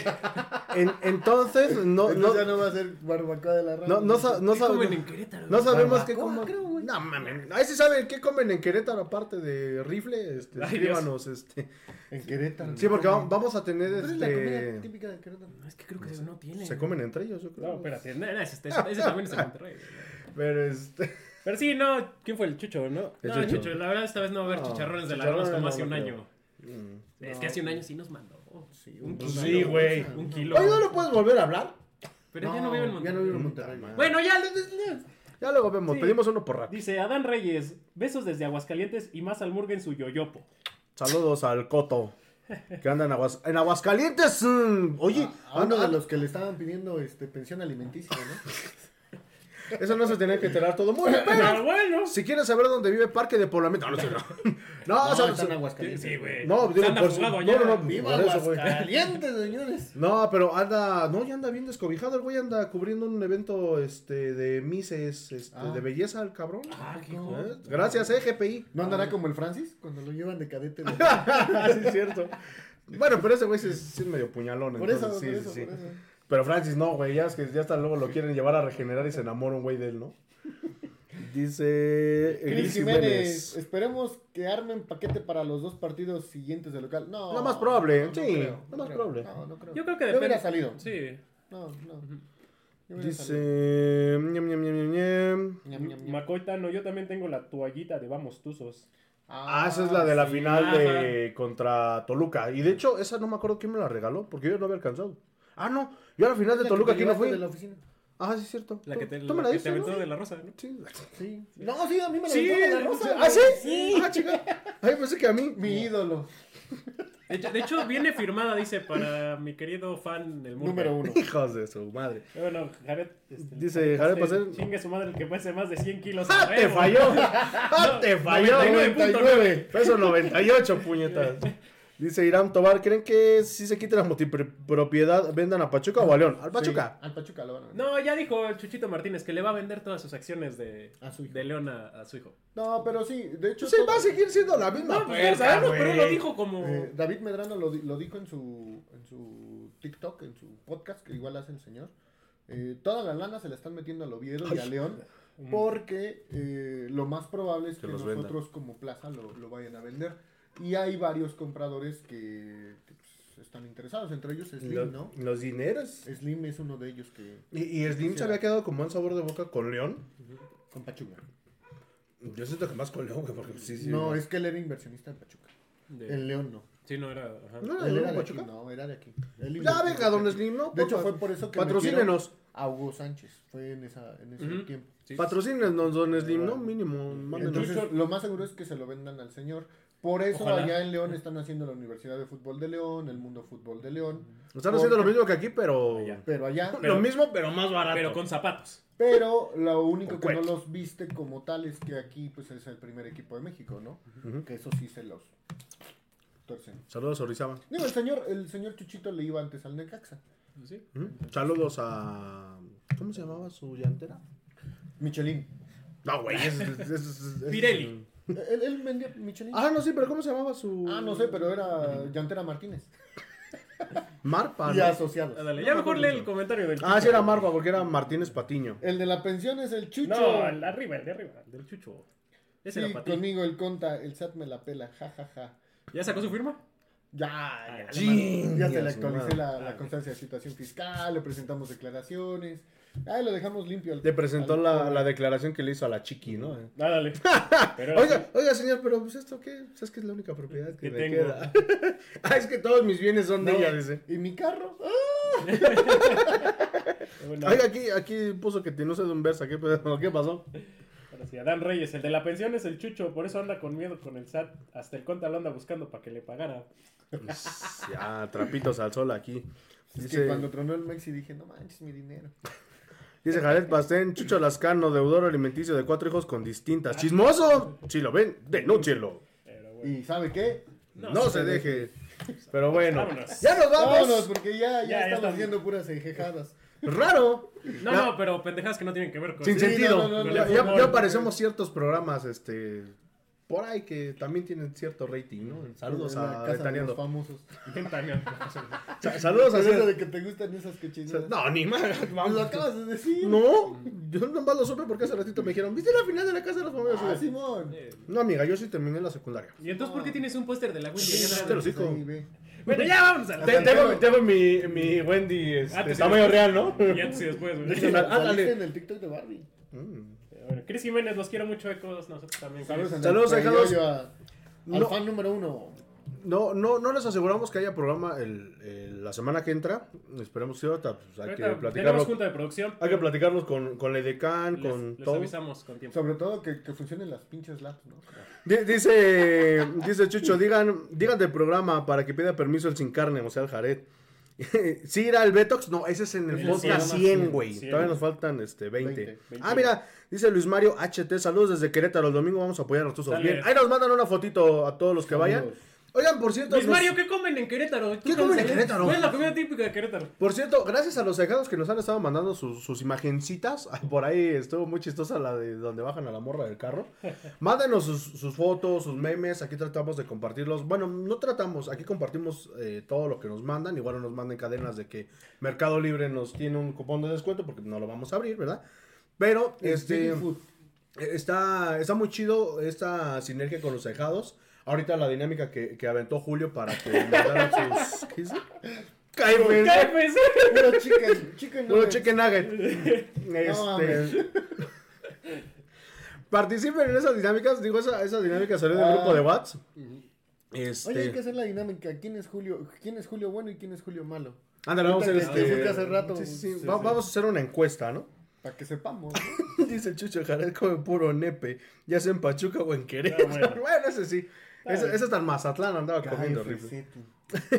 En- entonces, no, no, Entonces ya no va a ser barbacoa de la rama. no, no, sa- no ¿Qué sab- comen en Querétaro? no sabemos qué creo, güey. No mames. Ahí sí saben qué comen en Querétaro aparte de rifle. Este, Ay, escríbanos, este. En Querétaro. Sí, porque va- vamos a tener Pero es la comida este. típica de Querétaro. No, es que creo que no tiene. Se comen entre ellos, yo creo. No, espérate. No, no, ese, ese- ese también es en Monterrey. güey. Pero este. Pero sí, no. ¿Quién fue el Chucho, no? El No, el Chucho. Chucho. La verdad, esta vez no va a haber No, chicharrones de la chicharrones como no, hace no un creo. año. Mm. Es que hace un año sí nos mandó. un Pues kilo. sí, güey. Un kilo. Oye, ¿no lo puedes volver a hablar? Pero ya no vive en Ya Monterrey. no vive en Monterrey. Bueno, ya. le- le- Ya luego vemos. Sí. Pedimos uno por rato. Dice Adán Reyes, besos desde Aguascalientes y más al Murga en su yoyopo. Saludos al Coto. Que anda en, Aguas... en Aguascalientes. mm, Oye, A uno de los que le estaban pidiendo este, pensión alimenticia, ¿no? [LAUGHS] eso no se tenía que enterar todo el mundo. Pero Pero bueno. si quieres saber dónde vive Parque de Poblamiento. No, no, sé, no. No, No, o sea, Aguascalientes. Sí, güey. No, Se digo, anda por- no, no, no, ¡Viva por eso. Aguascalientes, señores! [LAUGHS] No, pero anda, no, ya anda bien descobijado. El güey anda cubriendo un evento este, de Mises este, Ah. de belleza, el cabrón. Ah, qué No. hijo. Gracias, eh, GPI. ¿No andará como el Francis cuando lo llevan de cadete? [LAUGHS] de- sí, es cierto. Bueno, pero ese güey sí, es- sí es medio puñalón. Por eso, entonces, por sí, eso, sí, sí. por eso. Pero Francis no, güey, ya es que ya hasta luego lo quieren llevar a regenerar y se enamora un güey de él, ¿no? [LAUGHS] Dice Cris Jiménez, Jiménez. esperemos que armen paquete para los dos partidos siguientes de local. No, Lo más probable, no, sí, creo, lo no más creo. probable. No, no creo. Yo creo que Yo depende. hubiera salido. Sí. No, no. Yo. Dice. ñam, ñam, ñam, ñam, ñam. Ñam, ñam, ñam. Macoitano, yo también tengo la toallita de Vamos Tuzos. Ah, esa es la de la sí. final de contra Toluca. Y de hecho, esa no me acuerdo quién me la regaló, porque yo no había alcanzado. Ah, no, yo a la final de Toluca aquí no fui. de la oficina. Ah, sí, es cierto. La ¿Tú- que te, ¿Tú me la la que te aventó ¿no? de la rosa, ¿no? Sí. Sí. No, sí, a mí me la Sí, aventó de la rosa. ¿Ah, sí? Sí. Ah, chica. Ay, pensé que a mí. Mi ídolo. De hecho, de hecho, viene firmada, dice, para mi querido fan del mundo. Número uno. [LAUGHS] Hijos de su madre. Bueno, Jared. este, Dice Jared Pasel. Chingue su madre el que pese más de 100 kilos. ¡Ah, a te falló! [LAUGHS] ¡Ah, te falló! 99.9. Peso 98, puñetas. [LAUGHS] Dice Irán Tobar, ¿creen que si se quite la multipropiedad vendan a Pachuca o a León? Al Pachuca. Sí, al Pachuca lo van a vender. No, ya dijo el Chuchito Martínez que le va a vender todas sus acciones de, A su hijo. de León a, a su hijo. No, pero sí, de hecho. Sí, todo- va a seguir siendo la misma No, pues sabemos, pero lo dijo como. Eh, David Medrano lo, lo dijo en su, en su TikTok, en su podcast, que igual hace el señor. Eh, toda la lana se la están metiendo al Oviedo y a León, porque eh, lo más probable es que, nosotros como plaza lo, lo vayan a vender. Y hay varios compradores que, que, pues, están interesados, entre ellos Slim, Los, ¿no? los dineros. Slim es uno de ellos que... Y, y Slim se había quedado con buen sabor de boca con León. Con Pachuca. Yo siento que más con León, güey, porque sí, sí. no, es que él era inversionista en Pachuca. de- En León no. Sí, no era. ajá. ¿No era Él de era de aquí, Pachuca? no, era de aquí. Él Ya venga, don. Slim, ¿no? De hecho, fue por eso que Patrocínenos. a Hugo Sánchez. Fue en, esa, en ese tiempo. Sí. Patrocínenos, don Slim, ¿no? Mínimo, mándenos. Entonces, lo más seguro es que se lo vendan al señor. Por eso Ojalá. allá en León están haciendo la Universidad de Fútbol de León, el Mundo Fútbol de León. Están haciendo lo mismo que aquí, pero... Allá. Pero allá. Pero- lo mismo, pero más barato. Pero con zapatos. Pero lo único Con que no los viste como tal es que aquí pues es el primer equipo de México, ¿no? Que eso sí se los tuercen. Saludos a Orizaba. Digo, el señor, el señor Chuchito le iba antes al Necaxa. Sí. Saludos a... ¿Cómo se llamaba su llantera? Michelin. No, güey, es... es- es- es- es- Pirelli. Él, él vendía Michelin. Ah, no, sí, pero ¿cómo se llamaba su...? Ah, no sé, pero era Llantera Martínez. [LAUGHS] Marpa, y ya me mejor lee el comentario del Ah, sí era Marpa, porque era Martínez Patiño. El de la pensión es el Chucho. No, el de arriba, el de arriba, el del chucho. Ese Sí, era ti. conmigo el conta, el SAT me la pela, ja, ja, ja. ¿Ya sacó su firma? Ya, ya, Ah, mandé- ya te le actualicé la constancia de situación fiscal, le presentamos declaraciones. Ahí lo dejamos limpio. al- Le presentó al la, la declaración que le hizo a la chiqui, ¿no? Nádale. Pero ahora Oiga, oiga, señor, pero pues esto qué? ¿Sabes que es la única propiedad que, Que me tengo. queda? [LAUGHS] ah, es que todos mis bienes son de ella, dice. ¿Y mi carro? ¡Ah! [LAUGHS] bueno, Oiga, aquí, aquí puso que no sé de un verso, ¿qué? [LAUGHS] ¿qué pasó? ahora sí, Adán Reyes, el de la pensión es el chucho, por eso anda con miedo con el SAT. Hasta el conta lo anda buscando para que le pagara. Pues, ya, trapitos al sol aquí. Es Dice, que cuando tronó el Mexi dije, no manches mi dinero. Dice Jared Pastén, Chucho Lascano, deudor alimenticio de cuatro hijos con distintas. ¡Chismoso! Si lo ven, denúncielo. Pero bueno. ¿Y sabe qué? No, se deje. Pero bueno, Vámonos. ya nos vamos. Vámonos, porque ya, ya, Ya, estamos haciendo puras enjejadas. Raro. No, Ya- no, pero pendejadas que no tienen que ver con Sin Sí, sentido. no, no, no, ya, no, ya- ciertos programas, este, por ahí que también tienen cierto rating, ¿no? Saludos a Ventaneando. famosos. [LAUGHS] [LAUGHS] Sa- Saludos a eso de que te gustan esas cochinadas. No, ni más. Pues lo acabas de decir. No, yo nomás lo supe porque hace ratito me dijeron, ¿viste la final de la casa de los famosos? Ah, Simón. No, amiga, yo sí terminé la secundaria. ¿Y entonces por qué tienes un póster de la Wendy? Te lo. Bueno, ya vamos a la Te- Tengo, tengo mi, mi Wendy este, tamaño real, ¿no? Y antes y después, güey. Ándale. En el TikTok de Barbie. Bueno, Cris Jiménez, los quiero mucho, Ecos. Nosotros también. Saludos, Saludos. Peyoyo a- Al No. fan número uno. No, no, no les aseguramos que haya programa el, el- la semana que entra. Esperemos que ahorita pues, hay que Ahorita junta de producción. Hay que platicarlos con, con la Edecán, Les, con les todo. avisamos con tiempo. Sobre todo que, que funcionen las pinches labs, ¿no? Di- Dice, dice Chucho, digan, digan del programa para que pida permiso el sin carne, o sea, el Jared. [LAUGHS] ¿Sí irá el Betox? No, ese es en el El podcast 100, 100, güey. 100. Todavía nos faltan este 20. 20, 20. Ah, mira, dice Luis Mario HT, saludos desde Querétaro. El domingo vamos a apoyar a los tuzos. Bien, ahí nos mandan una fotito a todos los que vayan. Saludos. Oigan, por cierto, Luis Mario, ¿qué comen en Querétaro? ¿Tú ¿Qué comen en? Querétaro? ¿Cuál es la comida típica de Querétaro? por cierto, gracias a los cejados que nos han estado mandando sus, sus imagencitas. Por ahí estuvo muy chistosa la de donde bajan a la morra del carro. [LAUGHS] Mándenos sus, sus fotos, sus memes. Aquí tratamos de compartirlos. Bueno, no tratamos, aquí compartimos eh, todo lo que nos mandan. Igual no nos manden cadenas de que Mercado Libre nos tiene un cupón de descuento porque no lo vamos a abrir, ¿verdad? Pero, Es este. Está, está muy chido esta sinergia con los cejados. Ahorita la dinámica que, que aventó Julio para que mandaran [LAUGHS] sus. ¿Qué. KFC. Puro chicken, chicken Puro nuggets. chicken nugget. [LAUGHS] Este. [LAUGHS] Participen en esas dinámicas. Digo, esa, esa dinámica salió del Ah. grupo de WhatsApp. Oye, hay que Este. hacer la dinámica. ¿Quién es Julio? ¿Quién es Julio bueno y quién es Julio malo? Ándale, vamos a hacer este. que fuiste hace rato. Sí, sí, sí. Sí, Va- sí. Vamos a hacer una encuesta, ¿no? Para que sepamos. ¿no? [LAUGHS] Dice Chucho Jared come puro nepe. Ya sea en Pachuca o en Querétaro. Ah, bueno. [LAUGHS] bueno. ese sí. Ese, ese hasta en Mazatlán andaba comiendo horrible. Tú. [LAUGHS]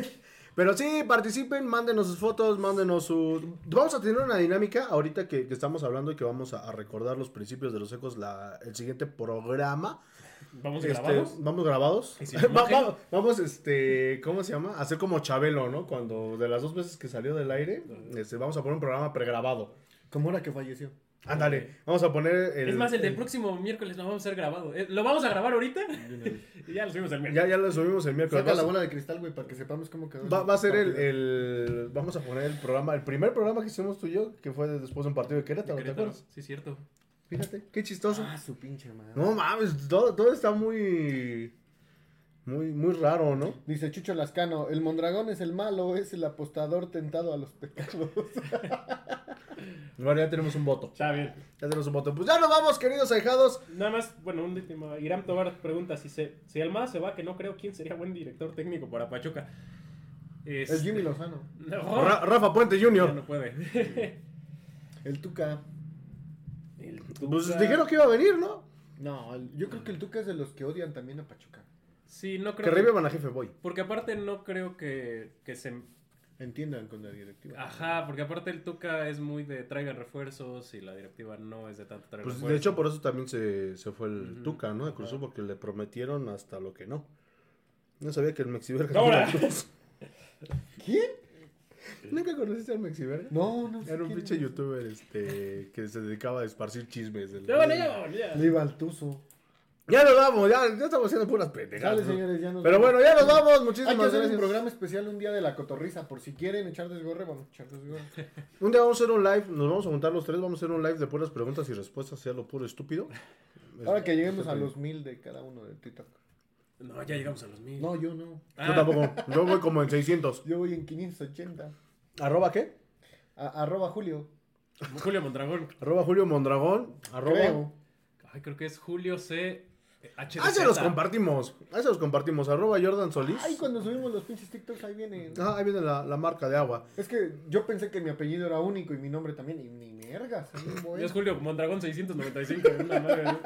Pero sí, participen, mándenos sus fotos, mándenos sus... Vamos a tener una dinámica ahorita que, que estamos hablando y que vamos a, a recordar los principios de los ecos la, el siguiente programa. Vamos Este, grabados. Vamos grabados. Vamos, este, ¿cómo se llama? Hacer como Chabelo, ¿no? Cuando de las dos veces que salió del aire, este, vamos a poner un programa pregrabado. Como ahora que falleció. Ándale, vamos a poner el... es más, el del próximo miércoles lo vamos a hacer grabado. Eh, Lo vamos a grabar ahorita [LAUGHS] y ya lo subimos el miércoles. Ya, ya lo subimos el miércoles. Saca la bola de cristal, güey, para que sepamos cómo quedó. Va, va a ser el, el- Vamos a poner el programa, el primer programa que hicimos tú y yo, que fue después de un partido de Querétaro, ¿te Querétaro. acuerdas? Sí, cierto. Fíjate, qué chistoso. Ah, su pinche madre. No mames, todo, todo está muy. Muy, muy raro, ¿no? Dice Chucho Lascano, el Mondragón es el malo, es el apostador tentado a los pecados. [LAUGHS] Bueno, ya tenemos un voto. Está bien. Ya tenemos un voto. Pues ya nos vamos, queridos ahijados. Nada más, bueno, un último. Irán Tobar pregunta si se, si Almada se va, que no creo quién sería buen director técnico para Pachuca. Es Jimmy Lozano. No, [LAUGHS] Ra- Rafa Puente ya Jr. no puede. [LAUGHS] El Tuca. El Pues dijeron que iba a venir, ¿no? No, el- yo creo que el Tuca es de los que odian también a Pachuca. Sí, no Que creo. revivan a jefe Boy. Porque aparte no creo que, que se... Entiendan con la directiva. Ajá, porque aparte el Tuca es muy de traigan refuerzos y la directiva no es de tanto traer Pues de refuerzos. hecho por eso también se, se fue el. Tuca, ¿no? De porque le prometieron hasta lo que no. No sabía que el Mexiverga ¡Ahora! [LAUGHS] ¿Quién? ¿Nunca conociste al Mexiverga? No, no sé Era un pinche youtuber este, que se dedicaba a esparcir chismes. del-. Le iba al Tuzo. Ya nos vamos, ya, ya estamos haciendo puras pendejadas. Dale, ¿no? señores, ya nos Pero vamos. bueno, ya nos vamos. Hay que Muchísimas hacer un gracias. programa especial un día de la cotorriza. Por si quieren echar desgorre, vamos a echar desgorre. Un día vamos a hacer un live, nos vamos a juntar los tres, vamos a hacer un live de puras preguntas y respuestas, sea lo puro estúpido. [LAUGHS] Ahora que lleguemos a los mil de cada uno de TikTok. No, ya llegamos a los mil. No, yo no. Ah, Yo tampoco, yo voy como en 600. Yo voy en 580. ¿Arroba qué? A- arroba Julio. Julio Mondragón. Arroba Julio Mondragón. Arroba... Creo. Ay, creo que es Julio C. Ah, se los compartimos. Ahí se los compartimos. Arroba Jordan Solís. Ay, cuando subimos los pinches TikToks, ahí vienen. Ah, ahí viene la, la marca de agua. Es que yo pensé que mi apellido era único y mi nombre también. Y ni mergas. [LAUGHS] voy. Es Julio Mondragón 695. Una madre. ¿no?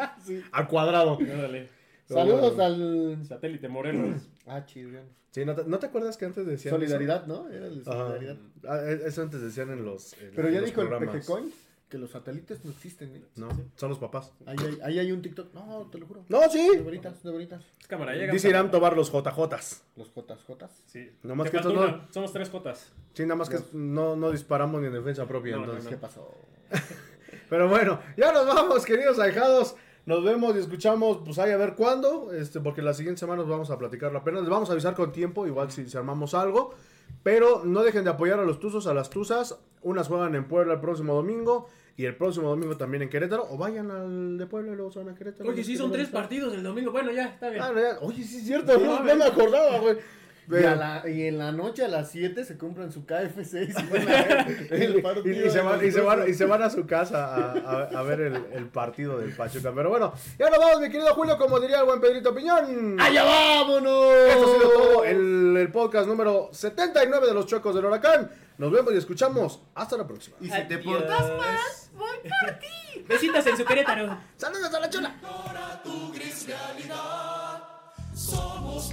Al cuadrado. Órale. Saludos al. Satélite Morelos. [CLEARS THROAT] Ah, chido. Sí, ¿no te, no te acuerdas que antes decían Solidaridad, ¿no? Era el solidaridad. Ah, e- eso antes decían en los. en- Pero ya los dijo el programas. Pejecoin que los satélites no existen. ¿eh? No, son los papás. Ahí, hay, ahí hay un TikTok. No, te lo juro. No, sí. De bonitas, de bonitas. Es cámara, llega. Dice Irán Tobar los JJs. Los Jotas. Sí. Nomás que estos no-. Somos tres Jotas. Sí, nada más que no, no disparamos ni en defensa propia. No, no, entonces. ¿Qué pasó? [LAUGHS] Pero bueno, ya nos vamos, queridos ahijados. Nos vemos y escuchamos, pues ahí a ver cuándo, este, porque la siguiente semana nos vamos a platicar la pena. Les vamos a avisar con tiempo, igual si, si armamos algo. Pero no dejen de apoyar a los Tuzos, a las Tuzas. Unas juegan en Puebla el próximo domingo y el próximo domingo también en Querétaro. O vayan al de Puebla y luego se van a Querétaro. Oye, sí, son tres partidos el domingo. Bueno, ya, está bien. Ah, no, ya. Oye, sí es cierto, no, no me acordaba, güey. Y, a la- y en la noche a las 7 se compran su KFC y se van a ver [LAUGHS] el Y, partido y- y se de van, y, se van, Tuzos. y se van a su casa a, a- a ver el, el partido del Pachuca. Pero bueno, ya nos vamos, mi querido Julio, como diría el buen Pedrito Piñón. ¡Allá vámonos! Esto ha sido todo el, el podcast número 79 de los Chocos del Huracán. Nos vemos y escuchamos. Hasta la próxima. Y si te Adiós. portas mal, Besitos en su Querétaro. ¡Saludos a la chula! Tu gris realidad. Somos